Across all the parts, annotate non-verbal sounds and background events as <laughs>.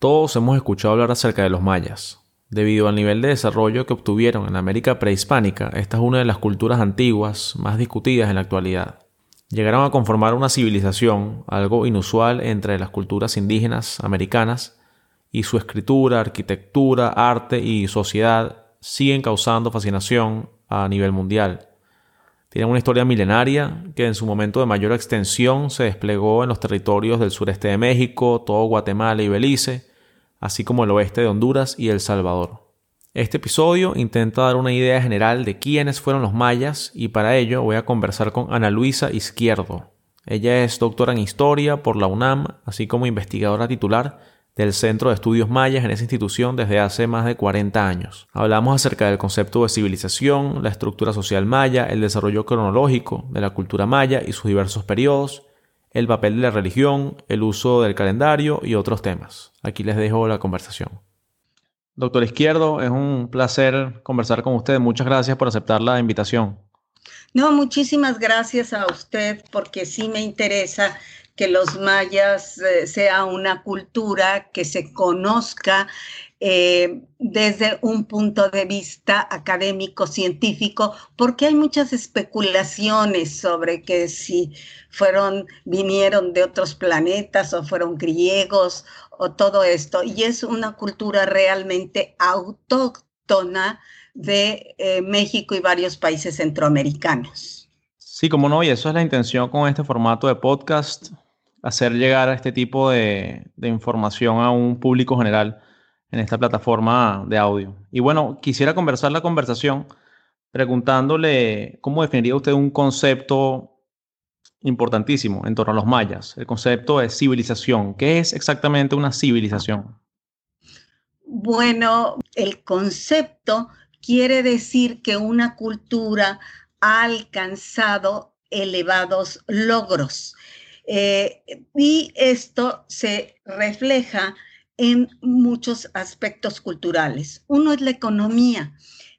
Todos hemos escuchado hablar acerca de los mayas. Debido al nivel de desarrollo que obtuvieron en América prehispánica, esta es una de las culturas antiguas más discutidas en la actualidad. Llegaron a conformar una civilización, algo inusual entre las culturas indígenas americanas, y su escritura, arquitectura, arte y sociedad siguen causando fascinación a nivel mundial. Tienen una historia milenaria que en su momento de mayor extensión se desplegó en los territorios del sureste de México, todo Guatemala y Belice, así como el oeste de Honduras y El Salvador. Este episodio intenta dar una idea general de quiénes fueron los mayas y para ello voy a conversar con Ana Luisa Izquierdo. Ella es doctora en historia por la UNAM, así como investigadora titular del Centro de Estudios Mayas en esa institución desde hace más de 40 años. Hablamos acerca del concepto de civilización, la estructura social maya, el desarrollo cronológico de la cultura maya y sus diversos periodos, el papel de la religión, el uso del calendario y otros temas. Aquí les dejo la conversación. Doctor Izquierdo, es un placer conversar con usted. Muchas gracias por aceptar la invitación. No, muchísimas gracias a usted porque sí me interesa que los mayas eh, sea una cultura que se conozca eh, desde un punto de vista académico, científico, porque hay muchas especulaciones sobre que si fueron, vinieron de otros planetas o fueron griegos o todo esto. Y es una cultura realmente autóctona de eh, México y varios países centroamericanos. Sí, como no, y eso es la intención con este formato de podcast, hacer llegar a este tipo de información a un público general en esta plataforma de audio. Y bueno, quisiera conversar la conversación preguntándole cómo definiría usted un concepto importantísimo en torno a los mayas, el concepto de civilización. ¿Qué es exactamente una civilización? Bueno, el concepto quiere decir que una cultura ha alcanzado elevados logros. Eh, y esto se refleja en muchos aspectos culturales. Uno es la economía,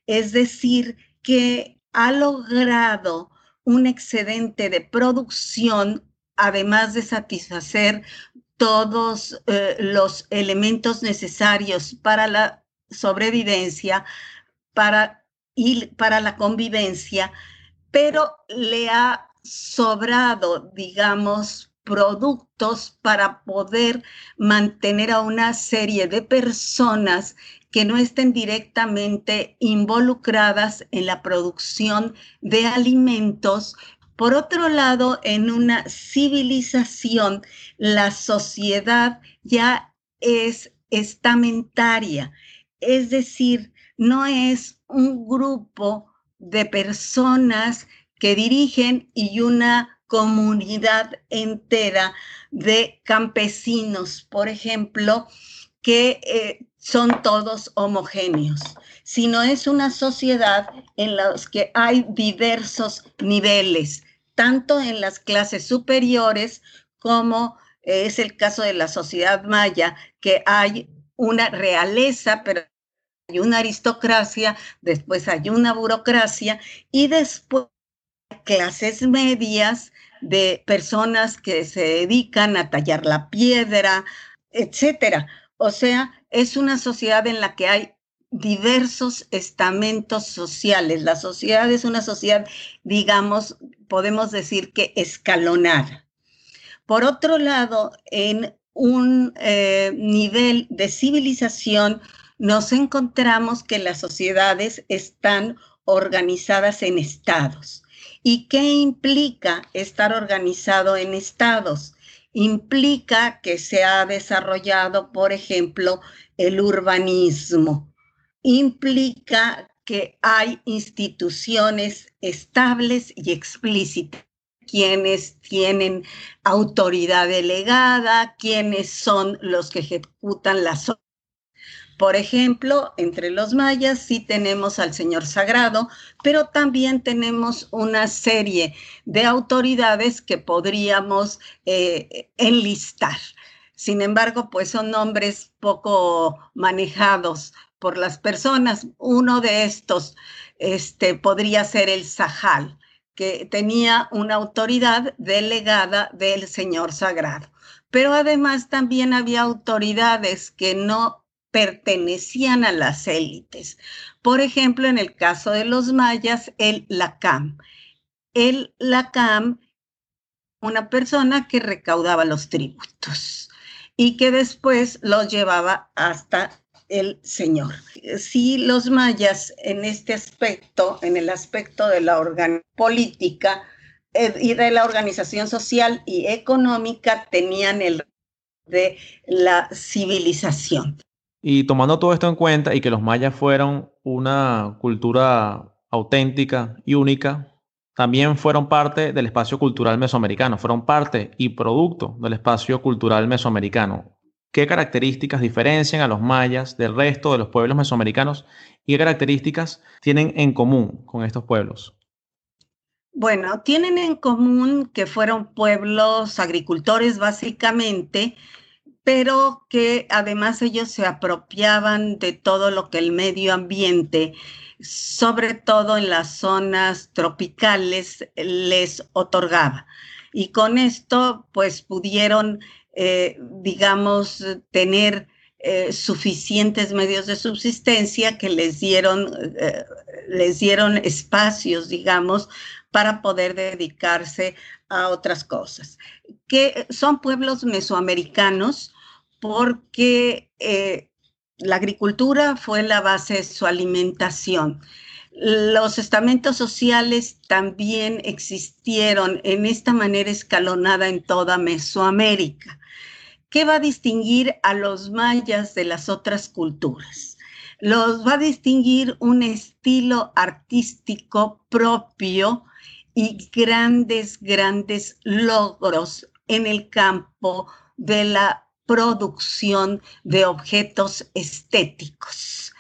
es decir, que ha logrado un excedente de producción, además de satisfacer todos eh, los elementos necesarios para la sobrevivencia, para, y para la convivencia, pero le ha sobrado, digamos, productos para poder mantener a una serie de personas que no estén directamente involucradas en la producción de alimentos. Por otro lado, en una civilización, la sociedad ya es estamentaria, es decir, no es un grupo de personas que dirigen y una comunidad entera de campesinos, por ejemplo, que eh, son todos homogéneos, sino es una sociedad en la que hay diversos niveles, tanto en las clases superiores como es el caso de la sociedad maya, que hay una realeza, pero hay una aristocracia, después hay una burocracia y después clases medias de personas que se dedican a tallar la piedra, etcétera. O sea, es una sociedad en la que hay diversos estamentos sociales. La sociedad es una sociedad, digamos, podemos decir que escalonada. Por otro lado, en un eh, nivel de civilización, nos encontramos que las sociedades están organizadas en estados. ¿Y qué implica estar organizado en estados? Implica que se ha desarrollado, por ejemplo, el urbanismo. Implica que hay instituciones estables y explícitas quienes tienen autoridad delegada, quienes son los que ejecutan las por ejemplo, entre los mayas sí tenemos al Señor Sagrado, pero también tenemos una serie de autoridades que podríamos eh, enlistar. Sin embargo, pues son nombres poco manejados por las personas. Uno de estos este, podría ser el Sahal, que tenía una autoridad delegada del Señor Sagrado. pero además también había autoridades que no pertenecían a las élites. Por ejemplo, en el caso de los mayas, el LACAM. El LACAM, una persona que recaudaba los tributos y que después los llevaba hasta el Señor. Si los mayas en este aspecto, en el aspecto de la política eh, y de la organización social y económica, tenían el de la civilización. Y tomando todo esto en cuenta y que los mayas fueron una cultura auténtica y única, también fueron parte del espacio cultural mesoamericano, fueron parte y producto del espacio cultural mesoamericano. ¿Qué características diferencian a los mayas del resto de los pueblos mesoamericanos y qué características tienen en común con estos pueblos? Bueno, tienen en común que fueron pueblos agricultores básicamente, pero que además ellos se apropiaban de todo lo que el medio ambiente, sobre todo en las zonas tropicales, les otorgaba. Y con esto, pues pudieron, eh, digamos, tener eh, suficientes medios de subsistencia que les dieron, eh, les dieron espacios, digamos, para poder dedicarse a otras cosas. Que son pueblos mesoamericanos porque eh, la agricultura fue la base de su alimentación. Los estamentos sociales también existieron en esta manera escalonada en toda Mesoamérica. ¿Qué va a distinguir a los mayas de las otras culturas? Los va a distinguir un estilo artístico propio y grandes, grandes logros en el campo de la producción de objetos estéticos,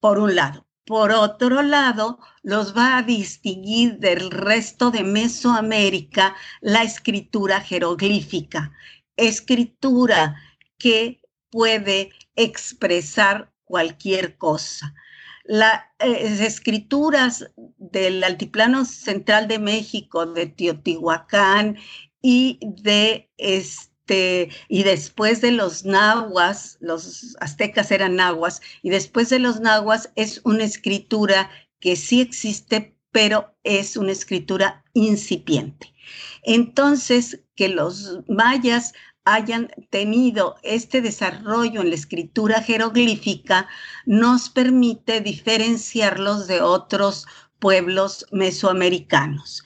por un lado. Por otro lado, los va a distinguir del resto de Mesoamérica la escritura jeroglífica, escritura que puede expresar cualquier cosa las eh, escrituras del altiplano central de México, de Teotihuacán y de este y después de los nahuas, los aztecas eran nahuas, y después de los nahuas es una escritura que sí existe, pero es una escritura incipiente. Entonces, que los mayas hayan tenido este desarrollo en la escritura jeroglífica nos permite diferenciarlos de otros pueblos mesoamericanos.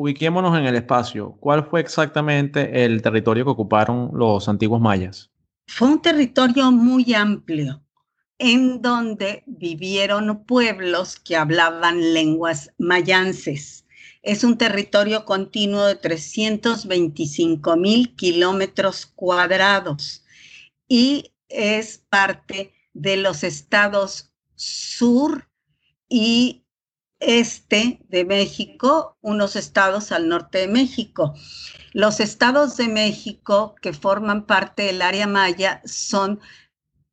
Ubiquémonos en el espacio. ¿Cuál fue exactamente el territorio que ocuparon los antiguos mayas? Fue un territorio muy amplio en donde vivieron pueblos que hablaban lenguas mayances es un territorio continuo de 325 mil kilómetros cuadrados y es parte de los estados sur y este de México, unos estados al norte de México. Los estados de México que forman parte del área maya son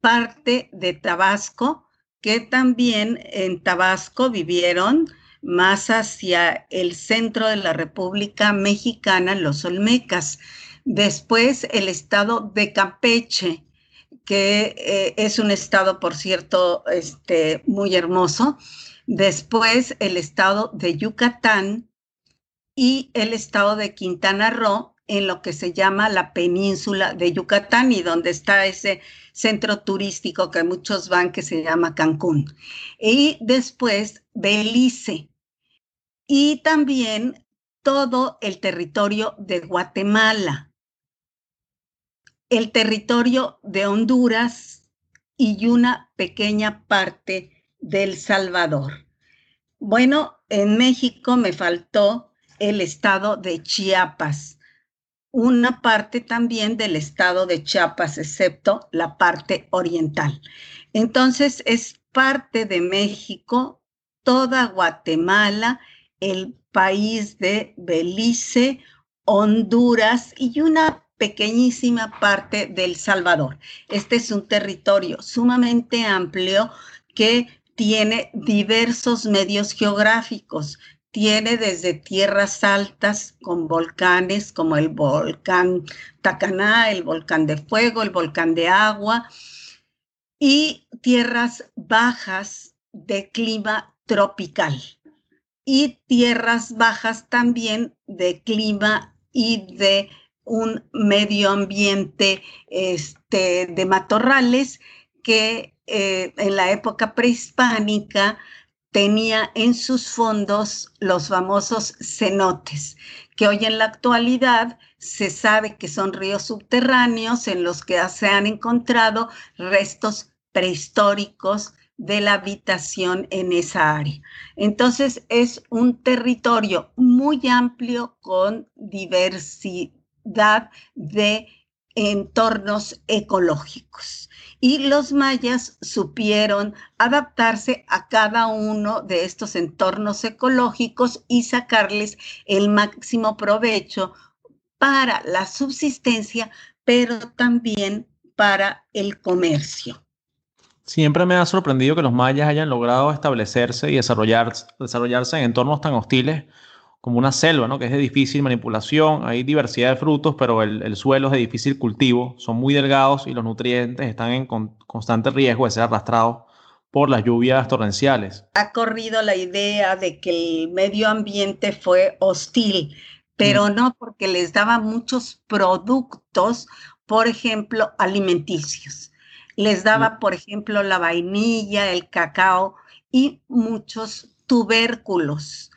parte de Tabasco, que también en Tabasco vivieron más hacia el centro de la República Mexicana, los Olmecas. Después el estado de Campeche, que eh, es un estado, por cierto, este, muy hermoso. Después el estado de Yucatán y el estado de Quintana Roo, en lo que se llama la península de Yucatán y donde está ese centro turístico que muchos van que se llama Cancún. Y después Belice, y también todo el territorio de Guatemala, el territorio de Honduras y una pequeña parte del Salvador. Bueno, en México me faltó el estado de Chiapas, una parte también del estado de Chiapas, excepto la parte oriental. Entonces es parte de México, toda Guatemala el país de Belice, Honduras y una pequeñísima parte del Salvador. Este es un territorio sumamente amplio que tiene diversos medios geográficos. tiene desde tierras altas con volcanes como el volcán Tacaná, el volcán de fuego, el volcán de agua, y tierras bajas de clima tropical y tierras bajas también de clima y de un medio ambiente este, de matorrales que eh, en la época prehispánica tenía en sus fondos los famosos cenotes, que hoy en la actualidad se sabe que son ríos subterráneos en los que se han encontrado restos prehistóricos de la habitación en esa área. Entonces es un territorio muy amplio con diversidad de entornos ecológicos. Y los mayas supieron adaptarse a cada uno de estos entornos ecológicos y sacarles el máximo provecho para la subsistencia, pero también para el comercio. Siempre me ha sorprendido que los mayas hayan logrado establecerse y desarrollarse, en entornos tan hostiles como una selva, ¿no? que es de difícil manipulación, hay diversidad de frutos, pero el, suelo es de difícil cultivo, son muy delgados y los nutrientes están en constante riesgo de ser arrastrados por las lluvias torrenciales. Ha corrido la idea de que el medio ambiente fue hostil, pero mm. no porque les daba muchos productos, por ejemplo, alimenticios. Les daba, por ejemplo, la vainilla, el cacao y muchos tubérculos,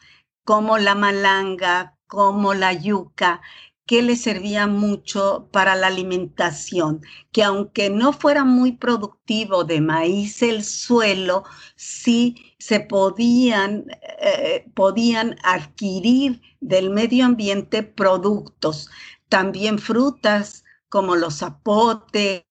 como la malanga, como la yuca, que les servía mucho para la alimentación, que aunque no fuera muy productivo de maíz el suelo, sí se podían, eh, podían adquirir del medio ambiente productos, también frutas como los zapotes,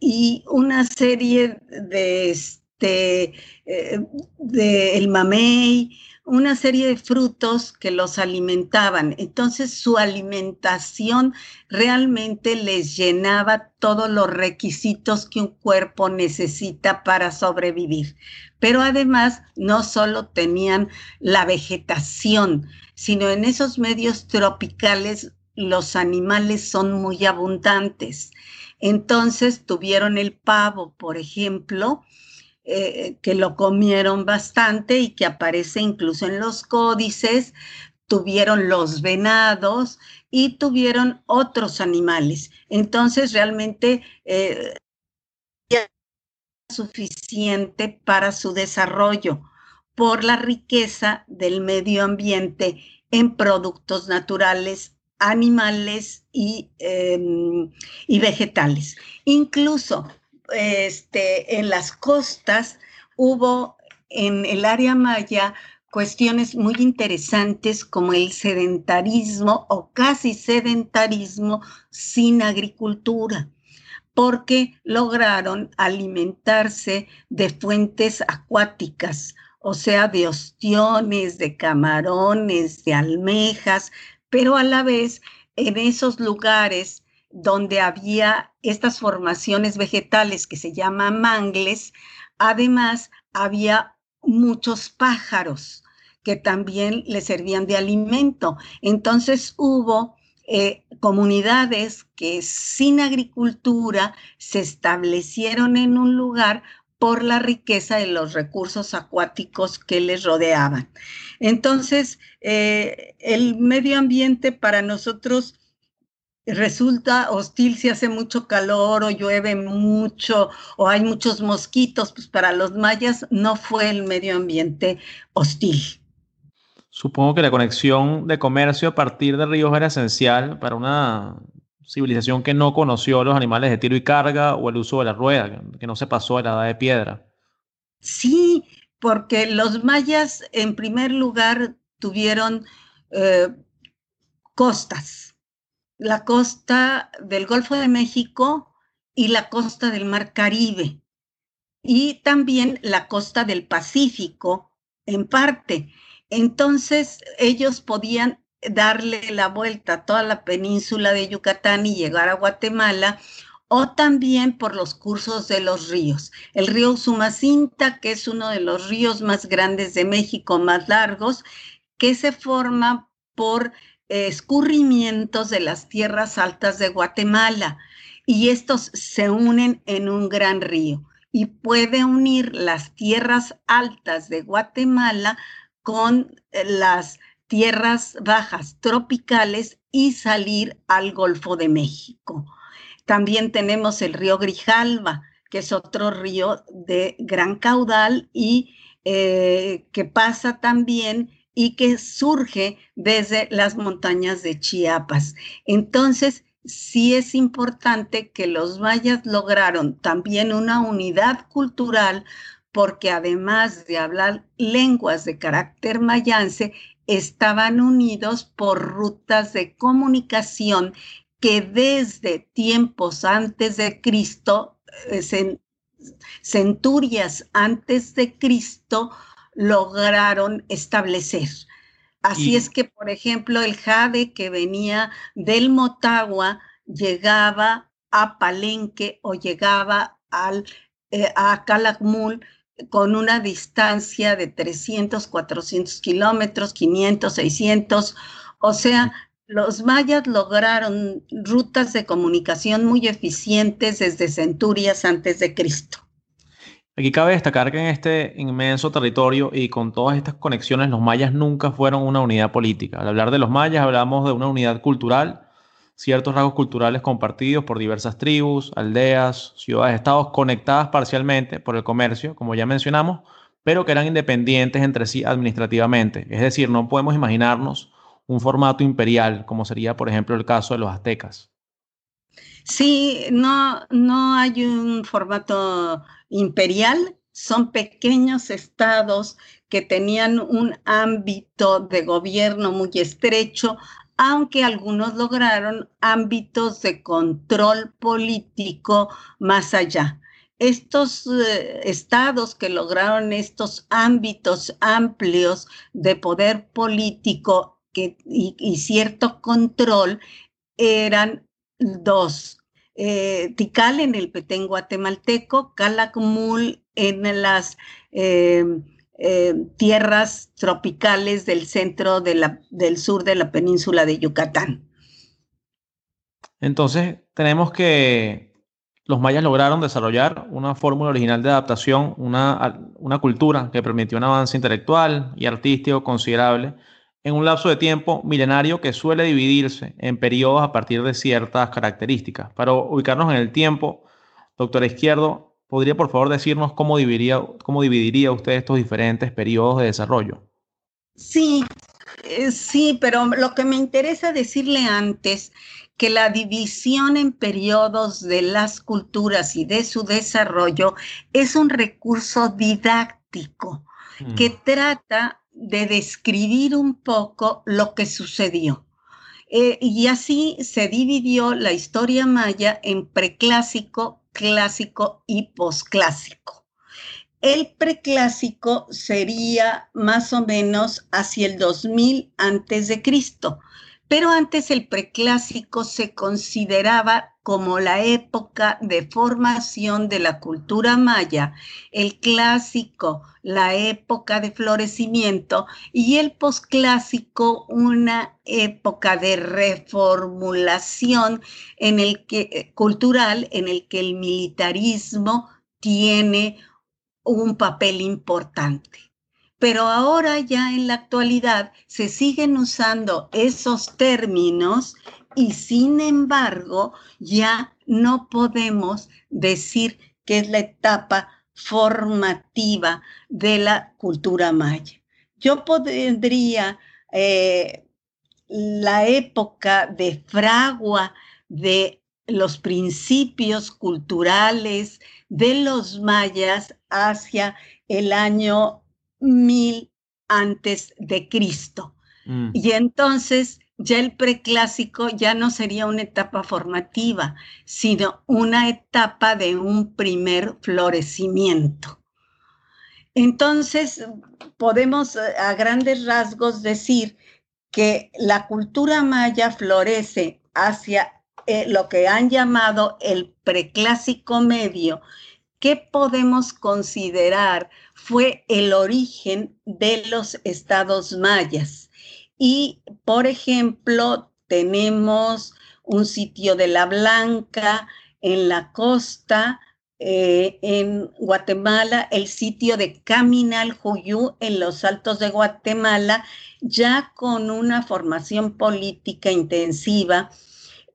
y una serie de este eh, de el mamey, una serie de frutos que los alimentaban. Entonces su alimentación realmente les llenaba todos los requisitos que un cuerpo necesita para sobrevivir. Pero además no solo tenían la vegetación, sino en esos medios tropicales los animales son muy abundantes. Entonces tuvieron el pavo, por ejemplo, eh, que lo comieron bastante y que aparece incluso en los códices, tuvieron los venados y tuvieron otros animales. Entonces realmente eh, suficiente para su desarrollo por la riqueza del medio ambiente en productos naturales animales em, y, vegetales. Incluso este, en las costas hubo en el área maya cuestiones muy interesantes como el sedentarismo o casi sedentarismo sin agricultura, porque lograron alimentarse de fuentes acuáticas, o sea, de ostiones, de camarones, de almejas, pero a la vez en esos lugares donde había estas formaciones vegetales que se llaman mangles, además había muchos pájaros que también le servían de alimento. Entonces hubo eh, comunidades que sin agricultura se establecieron en un lugar por la riqueza de los recursos acuáticos que les rodeaban. Entonces, eh, el medio ambiente para nosotros resulta hostil si hace mucho calor o llueve mucho o hay muchos mosquitos, pues para los mayas no fue el medio ambiente hostil. Supongo que la conexión de comercio a partir de ríos era esencial para una civilización que no conoció los animales de tiro y carga o el uso de la rueda, que no se pasó a la edad de piedra. Sí, porque los mayas en primer lugar tuvieron eh, costas, la costa del Golfo de México y la costa del Mar Caribe, y también la costa del Pacífico en parte. Entonces ellos podían darle la vuelta a toda la península de Yucatán y llegar a Guatemala o también por los cursos de los ríos. El río Sumacinta, que es uno de los ríos más grandes de México, más largos, que se forma por escurrimientos de las tierras altas de Guatemala y estos se unen en un gran río y puede unir las tierras altas de Guatemala con las tierras bajas tropicales y salir al Golfo de México. También tenemos el río Grijalva, que es otro río de gran caudal y eh, que pasa también y que surge desde las montañas de Chiapas. Entonces, sí es importante que los mayas lograron también una unidad cultural porque además de hablar lenguas de carácter mayance, estaban unidos por rutas de comunicación que desde tiempos antes de Cristo, eh, centurias antes de Cristo, lograron establecer. Así es que, por ejemplo, el jade que venía del Motagua llegaba a Palenque o llegaba al, eh, a Calakmul con una distancia de 300, 400 kilómetros, 500, 600. O sea, los mayas lograron rutas de comunicación muy eficientes desde centurias antes de Cristo. Aquí cabe destacar que en este inmenso territorio y con todas estas conexiones, los mayas nunca fueron una unidad política. Al hablar de los mayas hablamos de una unidad cultural, ciertos rasgos culturales compartidos por diversas tribus, aldeas, ciudades, estados conectadas parcialmente por el comercio, como ya mencionamos, pero que eran independientes entre sí administrativamente. Es decir, no podemos imaginarnos un formato imperial, como sería, por ejemplo, el caso de los aztecas. Sí, no, no hay un formato imperial, son pequeños estados que tenían un ámbito de gobierno muy estrecho, aunque algunos lograron ámbitos de control político más allá. Estos eh, estados que lograron estos ámbitos amplios de poder político y, cierto control eran dos. Eh, Tikal en el Petén guatemalteco, Calakmul en las eh, eh, tierras tropicales del centro del sur de la península de Yucatán. Entonces, tenemos que los mayas lograron desarrollar una fórmula original de adaptación, una, una cultura que permitió un avance intelectual y artístico considerable en un lapso de tiempo milenario que suele dividirse en periodos a partir de ciertas características. Para ubicarnos en el tiempo, doctor Izquierdo, ¿podría por favor decirnos cómo dividiría, cómo dividiría usted estos diferentes periodos de desarrollo? Sí, eh, sí, pero lo que me interesa decirle antes que la división en periodos de las culturas y de su desarrollo es un recurso didáctico que trata de describir un poco lo que sucedió. Eh, y así se dividió la historia maya en preclásico, clásico y posclásico. El preclásico sería más o menos hacia el 2000 antes de Cristo, pero antes el preclásico se consideraba como la época de formación de la cultura maya, el clásico, la época de florecimiento y el posclásico, una época de reformulación eh, cultural en el que el militarismo tiene un papel importante pero ahora ya en la actualidad se siguen usando esos términos y sin embargo ya no podemos decir que es la etapa formativa de la cultura maya. Yo podría eh, la época de fragua de los principios culturales de los mayas hacia el año mil antes de Cristo. Mm. Y entonces ya el preclásico ya no sería una etapa formativa, sino una etapa de un primer florecimiento. Entonces, podemos eh, a grandes rasgos decir que la cultura maya florece hacia eh, lo que han llamado el preclásico medio, ¿qué podemos considerar fue el origen de los estados mayas? Y, por ejemplo, tenemos un sitio de la Blanca en la costa, eh, en Guatemala, el sitio de Caminal Juyú en los Altos de Guatemala, ya con una formación política intensiva.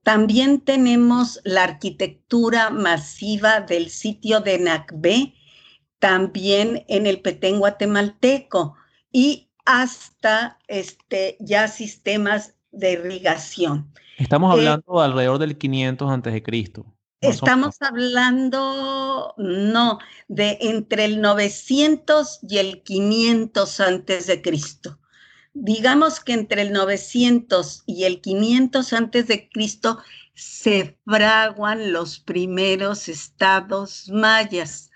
También tenemos la arquitectura masiva del sitio de Nacbé, también en el Petén guatemalteco y hasta este, ya sistemas de irrigación. Estamos eh, hablando alrededor del 500 antes de Cristo. Estamos hablando, no, de entre el 900 y el 500 antes de Cristo. Digamos que entre el 900 y el 500 antes de Cristo se fraguan los primeros estados mayas,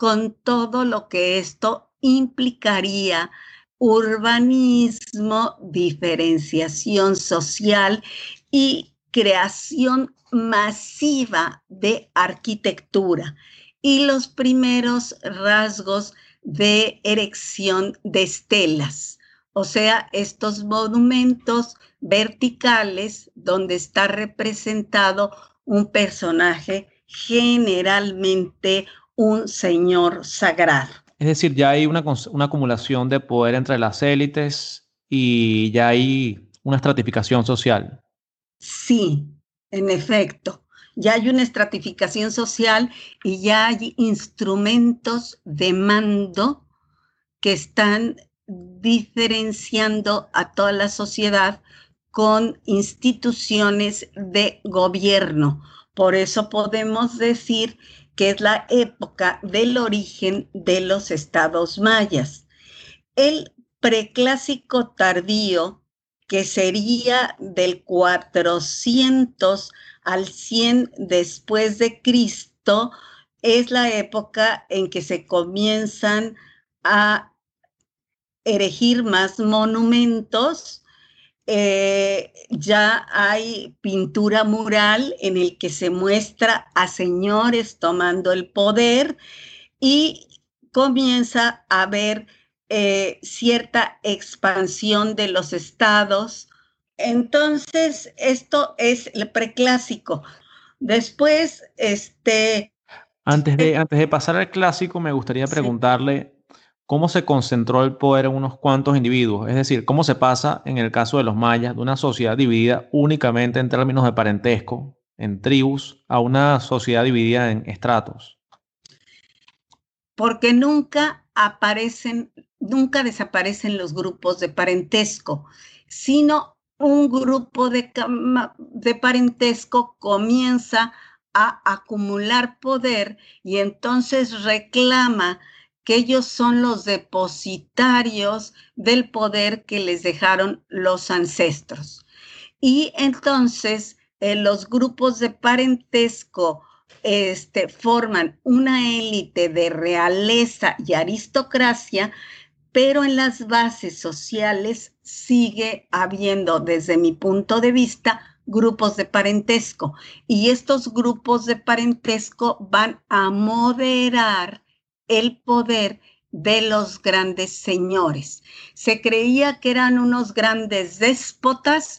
con todo lo que esto implicaría urbanismo, diferenciación social y creación masiva de arquitectura y los primeros rasgos de erección de estelas, o sea, estos monumentos verticales donde está representado un personaje, generalmente un señor sagrado. Es decir, ya hay una, una acumulación de poder entre las élites y ya hay una estratificación social. Sí, en efecto, ya hay una estratificación social y ya hay instrumentos de mando que están diferenciando a toda la sociedad con instituciones de gobierno. Por eso podemos decir que es la época del origen de los estados mayas. El preclásico tardío que sería del 400 al 100 después de Cristo, es la época en que se comienzan a erigir más monumentos. Eh, ya hay pintura mural en el que se muestra a señores tomando el poder y comienza a haber eh, cierta expansión de los estados. Entonces, esto es el preclásico. Después, este... Antes de, antes de pasar al clásico, me gustaría preguntarle cómo se concentró el poder en unos cuantos individuos, es decir, cómo se pasa en el caso de los mayas de una sociedad dividida únicamente en términos de parentesco, en tribus, a una sociedad dividida en estratos. Porque nunca aparecen nunca desaparecen los grupos de parentesco, sino un grupo de, de parentesco comienza a acumular poder y entonces reclama que ellos son los depositarios del poder que les dejaron los ancestros. Y entonces eh, los grupos de parentesco este, forman una élite de realeza y aristocracia pero en las bases sociales sigue habiendo, desde mi punto de vista, grupos de parentesco. Y estos grupos de parentesco van a moderar el poder de los grandes señores. Se creía que eran unos grandes déspotas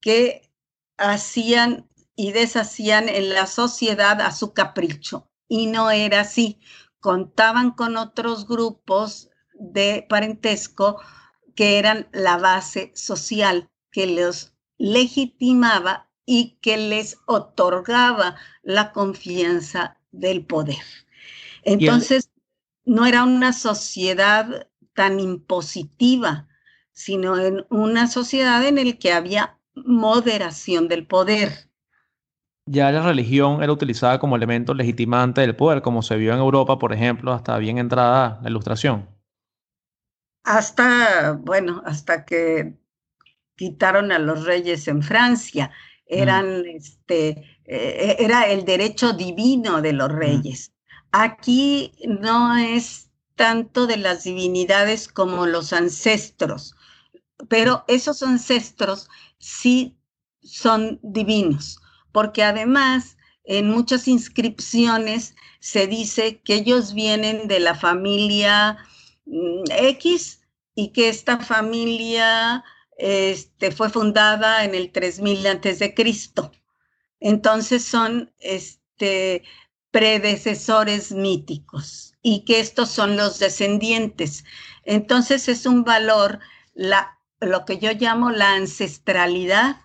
que hacían y deshacían en la sociedad a su capricho. Y no era así. Contaban con otros grupos de parentesco que eran la base social que los legitimaba y que les otorgaba la confianza del poder. Entonces, no era una sociedad tan impositiva, sino en una sociedad en la que había moderación del poder. Ya la religión era utilizada como elemento legitimante del poder, como se vio en Europa, por ejemplo, hasta bien entrada la ilustración hasta, bueno, hasta que quitaron a los reyes en Francia. Mm. Eran, este, eh, era el derecho divino de los reyes. Aquí no es tanto de las divinidades como los ancestros, pero esos ancestros sí son divinos. porque además en muchas inscripciones se dice que ellos vienen de la familia mm, X y que esta familia este, fue fundada en el 3000 antes de Cristo. Entonces son este, predecesores míticos y que estos son los descendientes. Entonces es un valor, la, lo que yo llamo la ancestralidad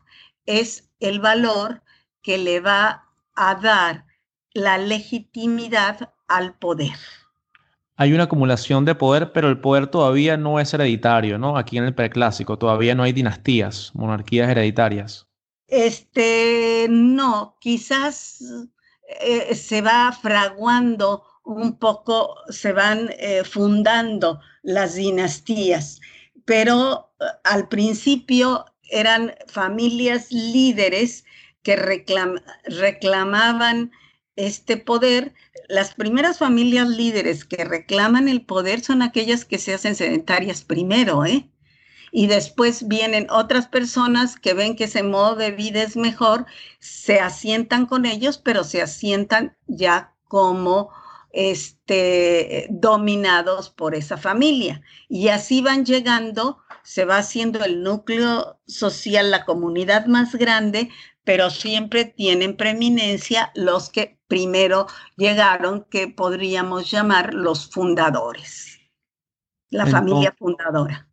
es el valor que le va a dar la legitimidad al poder. Hay una acumulación de poder, pero el poder todavía no es hereditario, ¿no? Aquí en el preclásico todavía no hay dinastías, monarquías hereditarias. Este, no, quizás eh, se va fraguando un poco, se van eh, fundando las dinastías, pero eh, al principio eran familias líderes que reclamaban este poder. Las primeras familias líderes que reclaman el poder son aquellas que se hacen sedentarias primero, ¿eh? Y después vienen otras personas que ven que ese modo de vida es mejor, se asientan con ellos, pero se asientan ya como este, dominados por esa familia. Y así van llegando, se va haciendo el núcleo social, la comunidad más grande, pero siempre tienen preeminencia los que primero llegaron, que podríamos llamar los fundadores, la familia fundadora.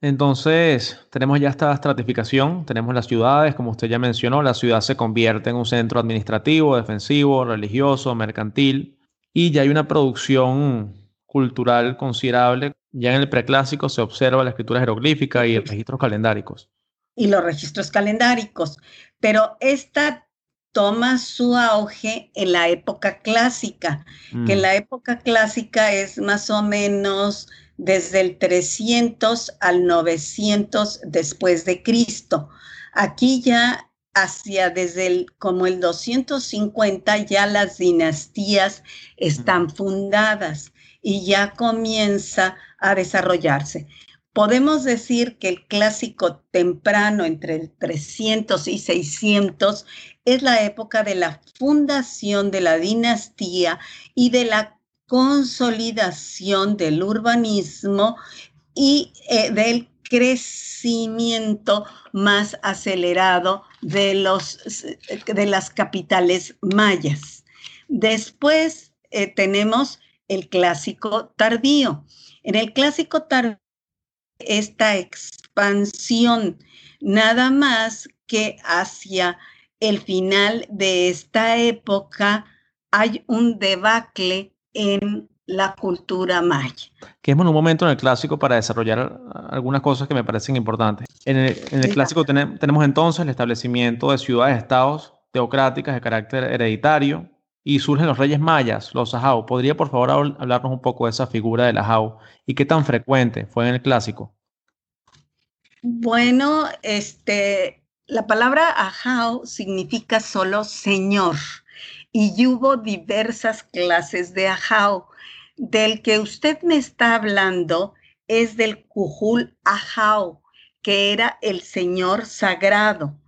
Entonces, tenemos ya esta estratificación, tenemos las ciudades, como usted ya mencionó, la ciudad se convierte en un centro administrativo, defensivo, religioso, mercantil, y ya hay una producción cultural considerable. Ya en el preclásico se observa la escritura jeroglífica y registros calendáricos. Y los registros calendáricos, pero esta toma su auge en la época clásica, que en mm. la época clásica es más o menos desde el 300 al 900 después de Cristo. Aquí ya hacia desde el como el 250 ya las dinastías están fundadas y ya comienza a desarrollarse. Podemos decir que el clásico temprano entre el 300 y 600 es la época de la fundación de la dinastía y de la consolidación del urbanismo y eh, del crecimiento más acelerado de, los, de las capitales mayas. Después eh, tenemos el clásico tardío. En el clásico tardío, esta expansión, nada más que hacia el final de esta época hay un debacle en la cultura maya. Que es un momento en el clásico para desarrollar algunas cosas que me parecen importantes. En el, clásico tenemos entonces el establecimiento de ciudades-estados teocráticas de carácter hereditario y surgen los reyes mayas, los ajau. ¿Podría por favor hablarnos un poco de esa figura del ajau y qué tan frecuente fue en el clásico? Bueno, este, la palabra ajau significa solo señor y hubo diversas clases de ajao. Del que usted me está hablando es del Cujul Ajao, que era el señor sagrado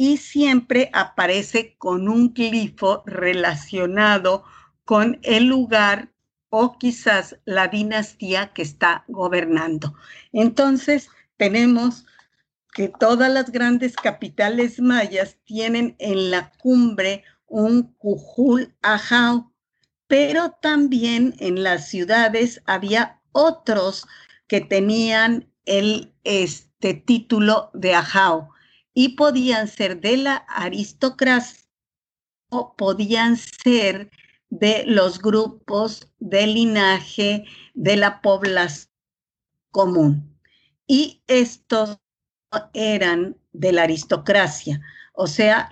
y siempre aparece con un glifo relacionado con el lugar o quizás la dinastía que está gobernando. Entonces, tenemos que todas las grandes capitales mayas tienen en la cumbre un cujul ajao, pero también en las ciudades había otros que tenían el este título de ajao y podían ser de la aristocracia o podían ser de los grupos de linaje de la población común. Y estos eran de la aristocracia, o sea,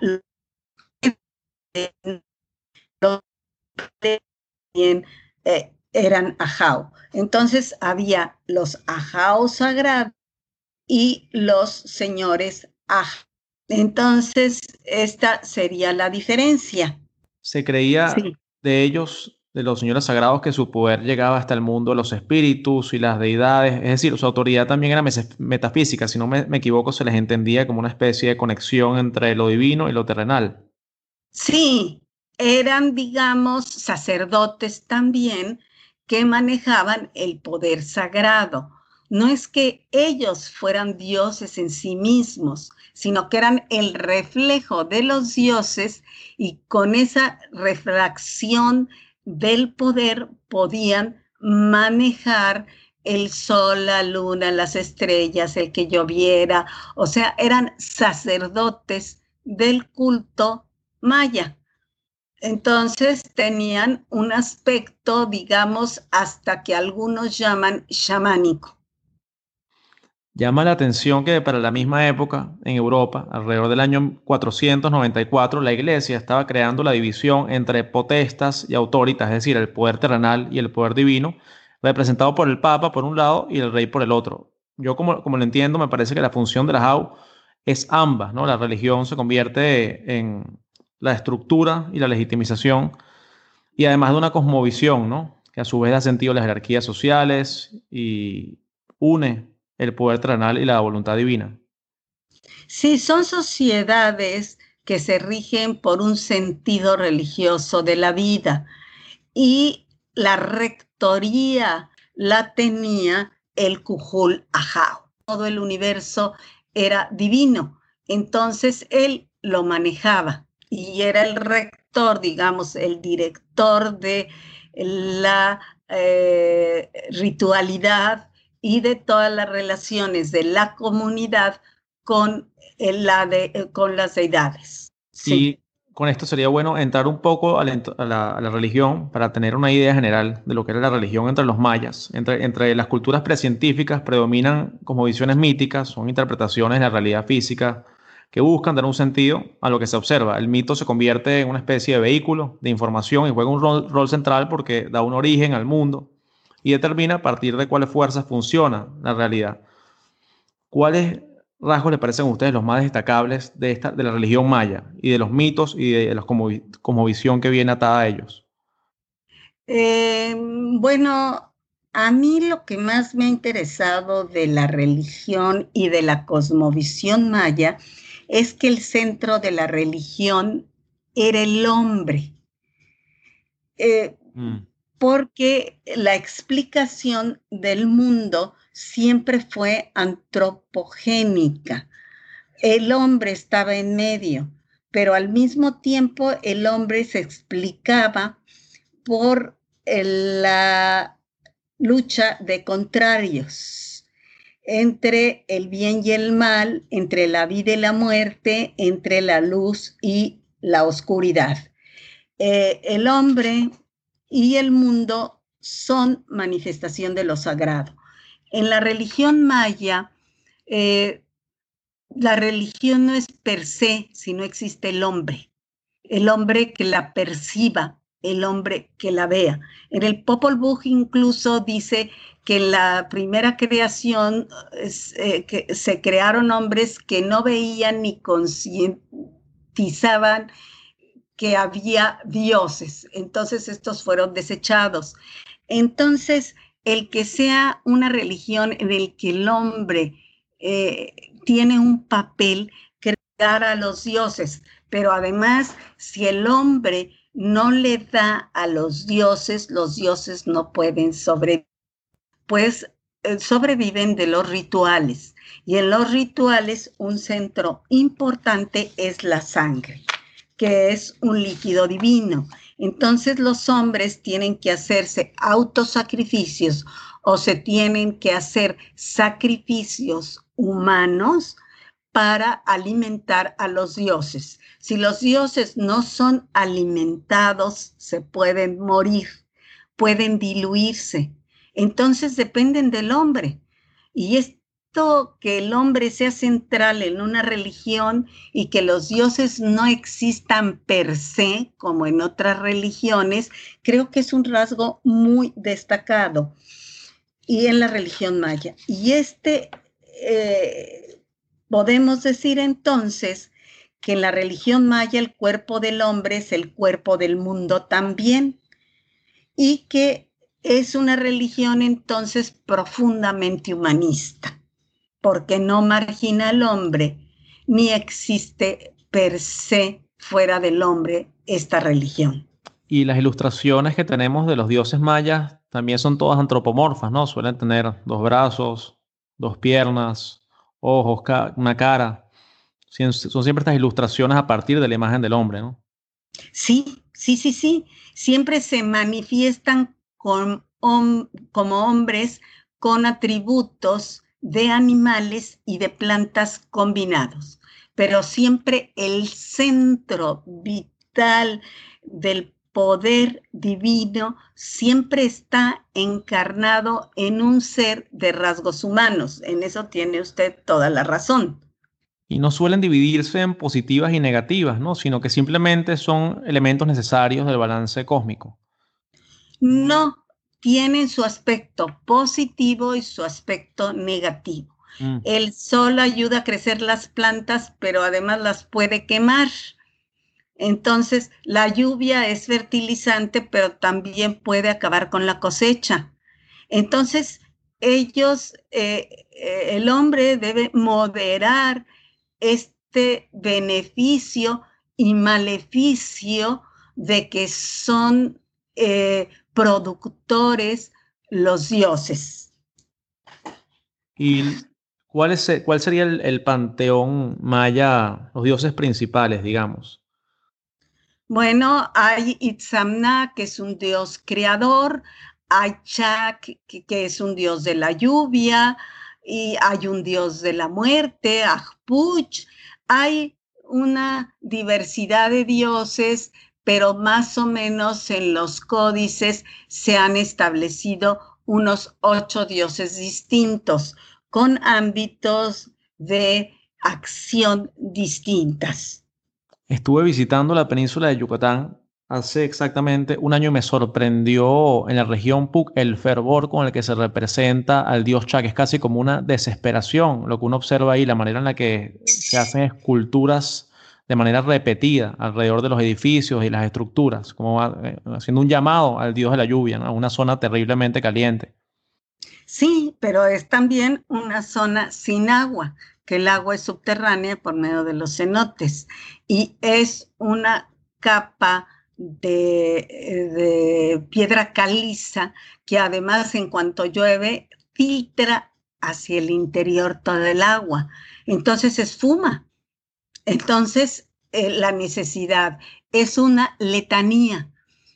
eh, eran ajao. Entonces había los ajao sagrados y los señores ajao. Entonces, esta sería la diferencia. Se creía de ellos de los señores sagrados que su poder llegaba hasta el mundo de los espíritus y las deidades, es decir, su autoridad también era metafísica, si no me, me equivoco, se les entendía como una especie de conexión entre lo divino y lo terrenal. Sí, eran, digamos, sacerdotes también que manejaban el poder sagrado. No es que ellos fueran dioses en sí mismos, sino que eran el reflejo de los dioses y con esa refracción del poder podían manejar el sol, la luna, las estrellas, el que lloviera, o sea, eran sacerdotes del culto maya. Entonces tenían un aspecto, digamos, hasta que algunos llaman chamánico. Llama la atención que para la misma época, en Europa, alrededor del año 494, la Iglesia estaba creando la división entre potestas y autoritas, es decir, el poder terrenal y el poder divino, representado por el Papa por un lado y el Rey por el otro. Yo como, como lo entiendo, me parece que la función de la JAU es ambas, ¿no? La religión se convierte en la estructura y la legitimización, y además de una cosmovisión, ¿no? Que a su vez da sentido a las jerarquías sociales y une el poder terrenal y la voluntad divina. Sí, son sociedades que se rigen por un sentido religioso de la vida y la rectoría la tenía el Cujul Ajao. Todo el universo era divino, entonces él lo manejaba y era el rector, digamos, el director de la eh, ritualidad y de todas las relaciones de la comunidad con, la de, eh, con las deidades. Sí. Con esto sería bueno entrar un poco a la, religión para tener una idea general de lo que era la religión entre los mayas. Entre, entre las culturas precientíficas predominan como visiones míticas, son interpretaciones de la realidad física que buscan dar un sentido a lo que se observa. El mito se convierte en una especie de vehículo de información y juega un rol central porque da un origen al mundo y determina a partir de cuáles fuerzas funciona la realidad. ¿Cuáles rasgos le parecen a ustedes los más destacables de, esta, de la religión maya y de los mitos y de la como, visión que viene atada a ellos? Eh, bueno, a mí lo que más me ha interesado de la religión y de la cosmovisión maya es que el centro de la religión era el hombre. Eh, mm porque la explicación del mundo siempre fue antropogénica. El hombre estaba en medio, pero al mismo tiempo el hombre se explicaba por la lucha de contrarios entre el bien y el mal, entre la vida y la muerte, entre la luz y la oscuridad. Eh, el hombre y el mundo son manifestación de lo sagrado. En la religión maya, eh, la religión no es per se, sino existe el hombre, el hombre que la perciba, el hombre que la vea. En el Popol Vuh incluso dice que en la primera creación eh, se crearon hombres que no veían ni concientizaban que había dioses. Entonces estos fueron desechados. Entonces, el que sea una religión en el que el hombre eh, tiene un papel, crear a los dioses, pero además, si el hombre no le da a los dioses, los dioses no pueden sobrevivir, pues eh, sobreviven de los rituales. Y en los rituales un centro importante es la sangre que es un líquido divino. Entonces los hombres tienen que hacerse autosacrificios o se tienen que hacer sacrificios humanos para alimentar a los dioses. Si los dioses no son alimentados, se pueden morir, pueden diluirse. Entonces dependen del hombre. Y es que el hombre sea central en una religión y que los dioses no existan per se, como en otras religiones, creo que es un rasgo muy destacado. Y en la religión maya. Y este, eh, podemos decir entonces que en la religión maya el cuerpo del hombre es el cuerpo del mundo también. y que es una religión entonces profundamente humanista, porque no margina al hombre, ni existe per se fuera del hombre esta religión. Y las ilustraciones que tenemos de los dioses mayas también son todas antropomorfas, ¿no? Suelen tener dos brazos, dos piernas, ojos, una cara. Son siempre estas ilustraciones a partir de la imagen del hombre, ¿no? Sí, sí, sí, sí. Siempre se manifiestan como hombres con atributos de animales y de plantas combinados, pero siempre el centro vital del poder divino siempre está encarnado en un ser de rasgos humanos. En eso tiene usted toda la razón. Y no suelen dividirse en positivas y negativas, ¿no? Sino que simplemente son elementos necesarios del balance cósmico. No, tienen su aspecto positivo y su aspecto negativo. Mm. El sol ayuda a crecer las plantas, pero además las puede quemar. Entonces, la lluvia es fertilizante, pero también puede acabar con la cosecha. Entonces, ellos, eh, eh, el hombre debe moderar este beneficio y maleficio de que son eh, productores los dioses. ¿Y cuál, es, cuál sería el, el panteón maya, los dioses principales, digamos? Bueno, hay Itzamna, que es un dios creador, hay Chak, que, es un dios de la lluvia, y hay un dios de la muerte, Ahpuch, hay una diversidad de dioses, pero más o menos en los códices se han establecido unos ocho dioses distintos, con ámbitos de acción distintas. Estuve visitando la península de Yucatán hace exactamente un año y me sorprendió en la región PUC el fervor con el que se representa al dios Chac. Es casi como una desesperación lo que uno observa ahí, la manera en la que se hacen esculturas de manera repetida alrededor de los edificios y las estructuras, como eh, haciendo un llamado al dios de la lluvia, a una zona terriblemente caliente. Sí, pero es también una zona sin agua que el agua es subterránea por medio de los cenotes y es una capa de, de, piedra caliza que además en cuanto llueve filtra hacia el interior todo el agua. Entonces esfuma. Entonces eh, la necesidad es una letanía.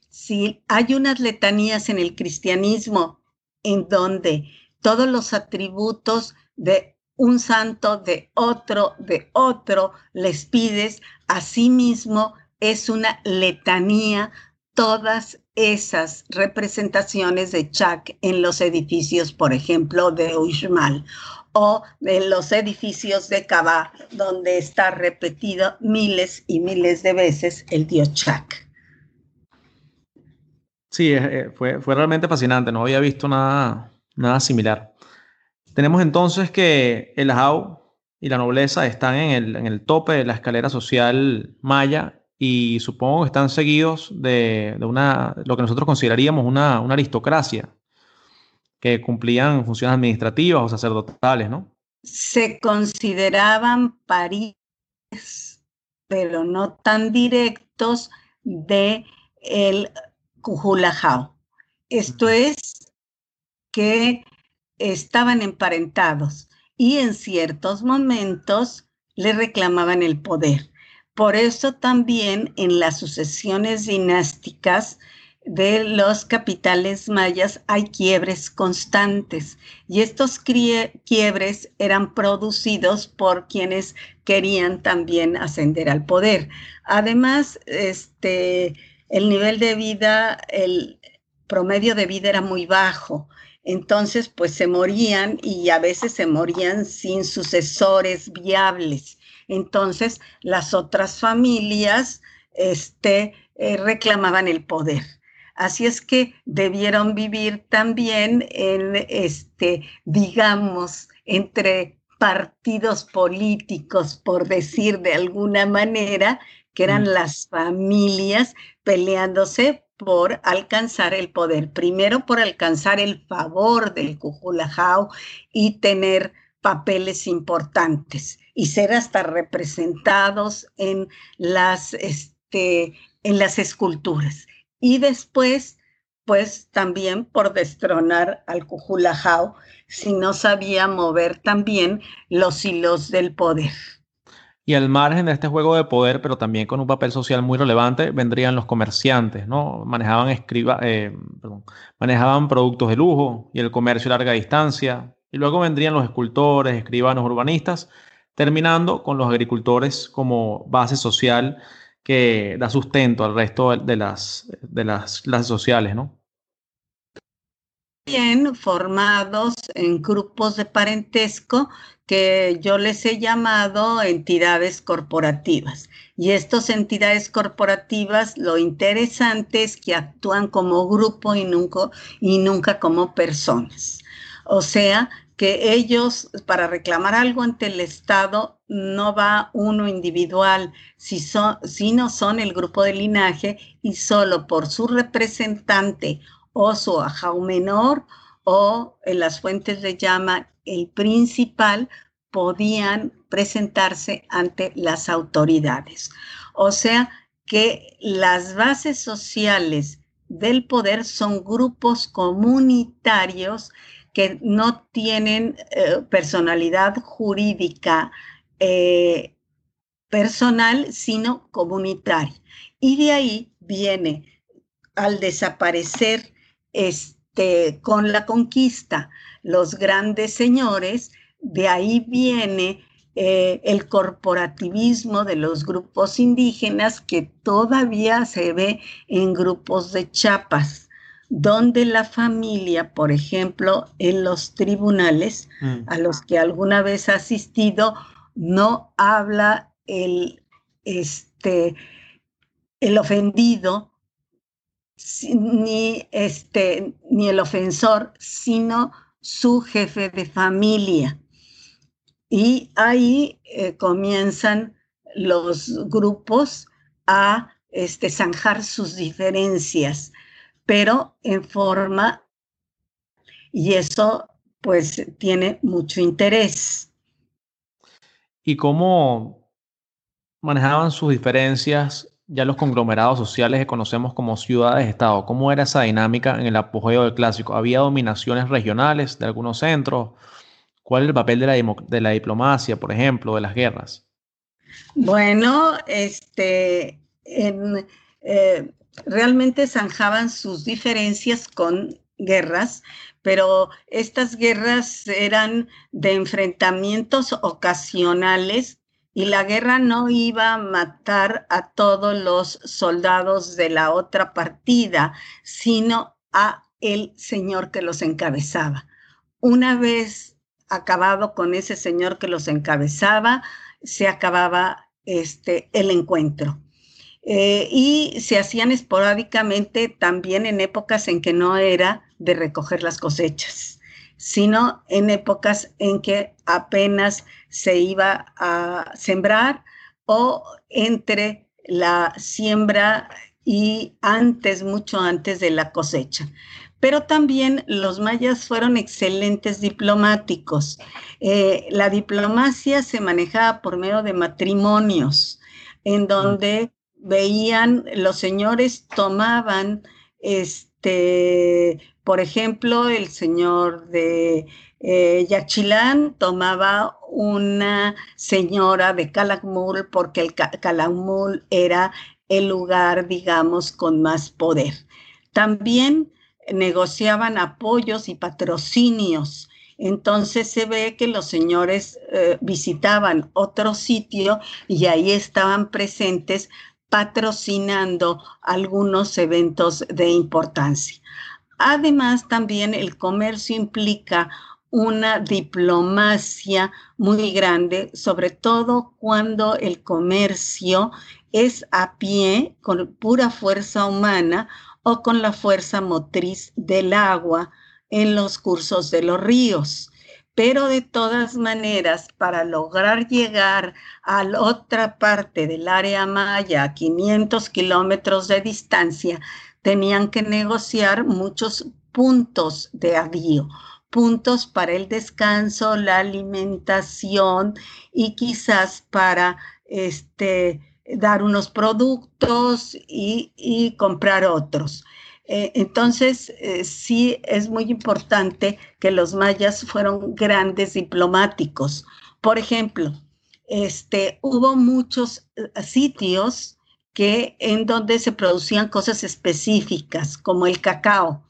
Si hay unas letanías en el cristianismo en donde todos los atributos de un santo de otro, de otro, les pides, asimismo es una letanía todas esas representaciones de Chak en los edificios, por ejemplo, de Uxmal o de los edificios de Kabah, donde está repetido miles y miles de veces el dios Chak. Sí, eh, fue, fue realmente fascinante, no había visto nada, nada similar. Tenemos entonces que el Ajau y la nobleza están en el, tope de la escalera social maya y supongo que están seguidos de, una, lo que nosotros consideraríamos una, aristocracia, que cumplían funciones administrativas o sacerdotales, ¿no? Se consideraban parientes, pero no tan directos de el Cujulajao. Esto es que estaban emparentados y en ciertos momentos le reclamaban el poder. Por eso también en las sucesiones dinásticas de los capitales mayas hay quiebres constantes y estos quiebres eran producidos por quienes querían también ascender al poder. Además, este, el nivel de vida, el promedio de vida era muy bajo entonces, pues se morían y a veces se morían sin sucesores viables. Entonces, las otras familias este, eh, reclamaban el poder. Así es que debieron vivir también en, este, digamos, entre partidos políticos, por decir de alguna manera, que eran mm. las familias peleándose por alcanzar el poder. Primero por alcanzar el favor del Cujulajao y tener papeles importantes y ser hasta representados en las, este, en las esculturas. Y después, pues también por destronar al Cujulajao si no sabía mover también los hilos del poder. Y al margen de este juego de poder, pero también con un papel social muy relevante, vendrían los comerciantes, ¿no? Manejaban, escriba, eh, manejaban productos de lujo y el comercio a larga distancia. Y luego vendrían los escultores, escribanos, urbanistas, terminando con los agricultores como base social que da sustento al resto de las, de las clases sociales, ¿no? Bien formados en grupos de parentesco que yo les he llamado entidades corporativas. Y estas entidades corporativas, lo interesante es que actúan como grupo y nunca, y nunca como personas. O sea, que ellos, para reclamar algo ante el Estado, no va uno individual, si son, sino son el grupo de linaje y solo por su representante o su ajau menor o en las fuentes le llama el principal podían presentarse ante las autoridades. O sea que las bases sociales del poder son grupos comunitarios que no tienen eh, personalidad jurídica eh, personal, sino comunitaria. Y de ahí viene, al desaparecer este, con la conquista, los grandes señores, de ahí viene eh, el corporativismo de los grupos indígenas que todavía se ve en grupos de chapas, donde la familia, por ejemplo, en los tribunales mm. a los que alguna vez ha asistido, no habla el, este, el ofendido ni, este, ni el ofensor, sino su jefe de familia. Y ahí eh, comienzan los grupos a este, zanjar sus diferencias, pero en forma, y eso pues tiene mucho interés. ¿Y cómo manejaban sus diferencias ya los conglomerados sociales que conocemos como ciudades-estado? ¿Cómo era esa dinámica en el apogeo del clásico? ¿Había dominaciones regionales de algunos centros? ¿Cuál es el papel de la, diplomacia, por ejemplo, de las guerras? Bueno, este, eh, realmente zanjaban sus diferencias con guerras, pero estas guerras eran de enfrentamientos ocasionales y la guerra no iba a matar a todos los soldados de la otra partida, sino a el señor que los encabezaba. Una vez acabado con ese señor que los encabezaba, se acababa este, el encuentro. Eh, y se hacían esporádicamente también en épocas en que no era de recoger las cosechas, sino en épocas en que apenas se iba a sembrar o entre la siembra y antes, mucho antes de la cosecha pero también los mayas fueron excelentes diplomáticos. Eh, la diplomacia se manejaba por medio de matrimonios, en donde veían, los señores tomaban, este, por ejemplo, el señor de eh, tomaba una señora de Calakmul porque el Calakmul era el lugar, digamos, con más poder. También negociaban apoyos y patrocinios. Entonces se ve que los señores eh, visitaban otro sitio y ahí estaban presentes patrocinando algunos eventos de importancia. Además, también el comercio implica una diplomacia muy grande, sobre todo cuando el comercio es a pie, con pura fuerza humana o con la fuerza motriz del agua en los cursos de los ríos. Pero de todas maneras, para lograr llegar a la otra parte del área maya, a 500 kilómetros de distancia, tenían que negociar muchos puntos de avío, puntos para el descanso, la alimentación y quizás para este, dar unos productos y, comprar otros. Eh, entonces, eh, sí es muy importante que los mayas fueron grandes diplomáticos. Por ejemplo, este, hubo muchos eh, sitios que en donde se producían cosas específicas, como el cacao,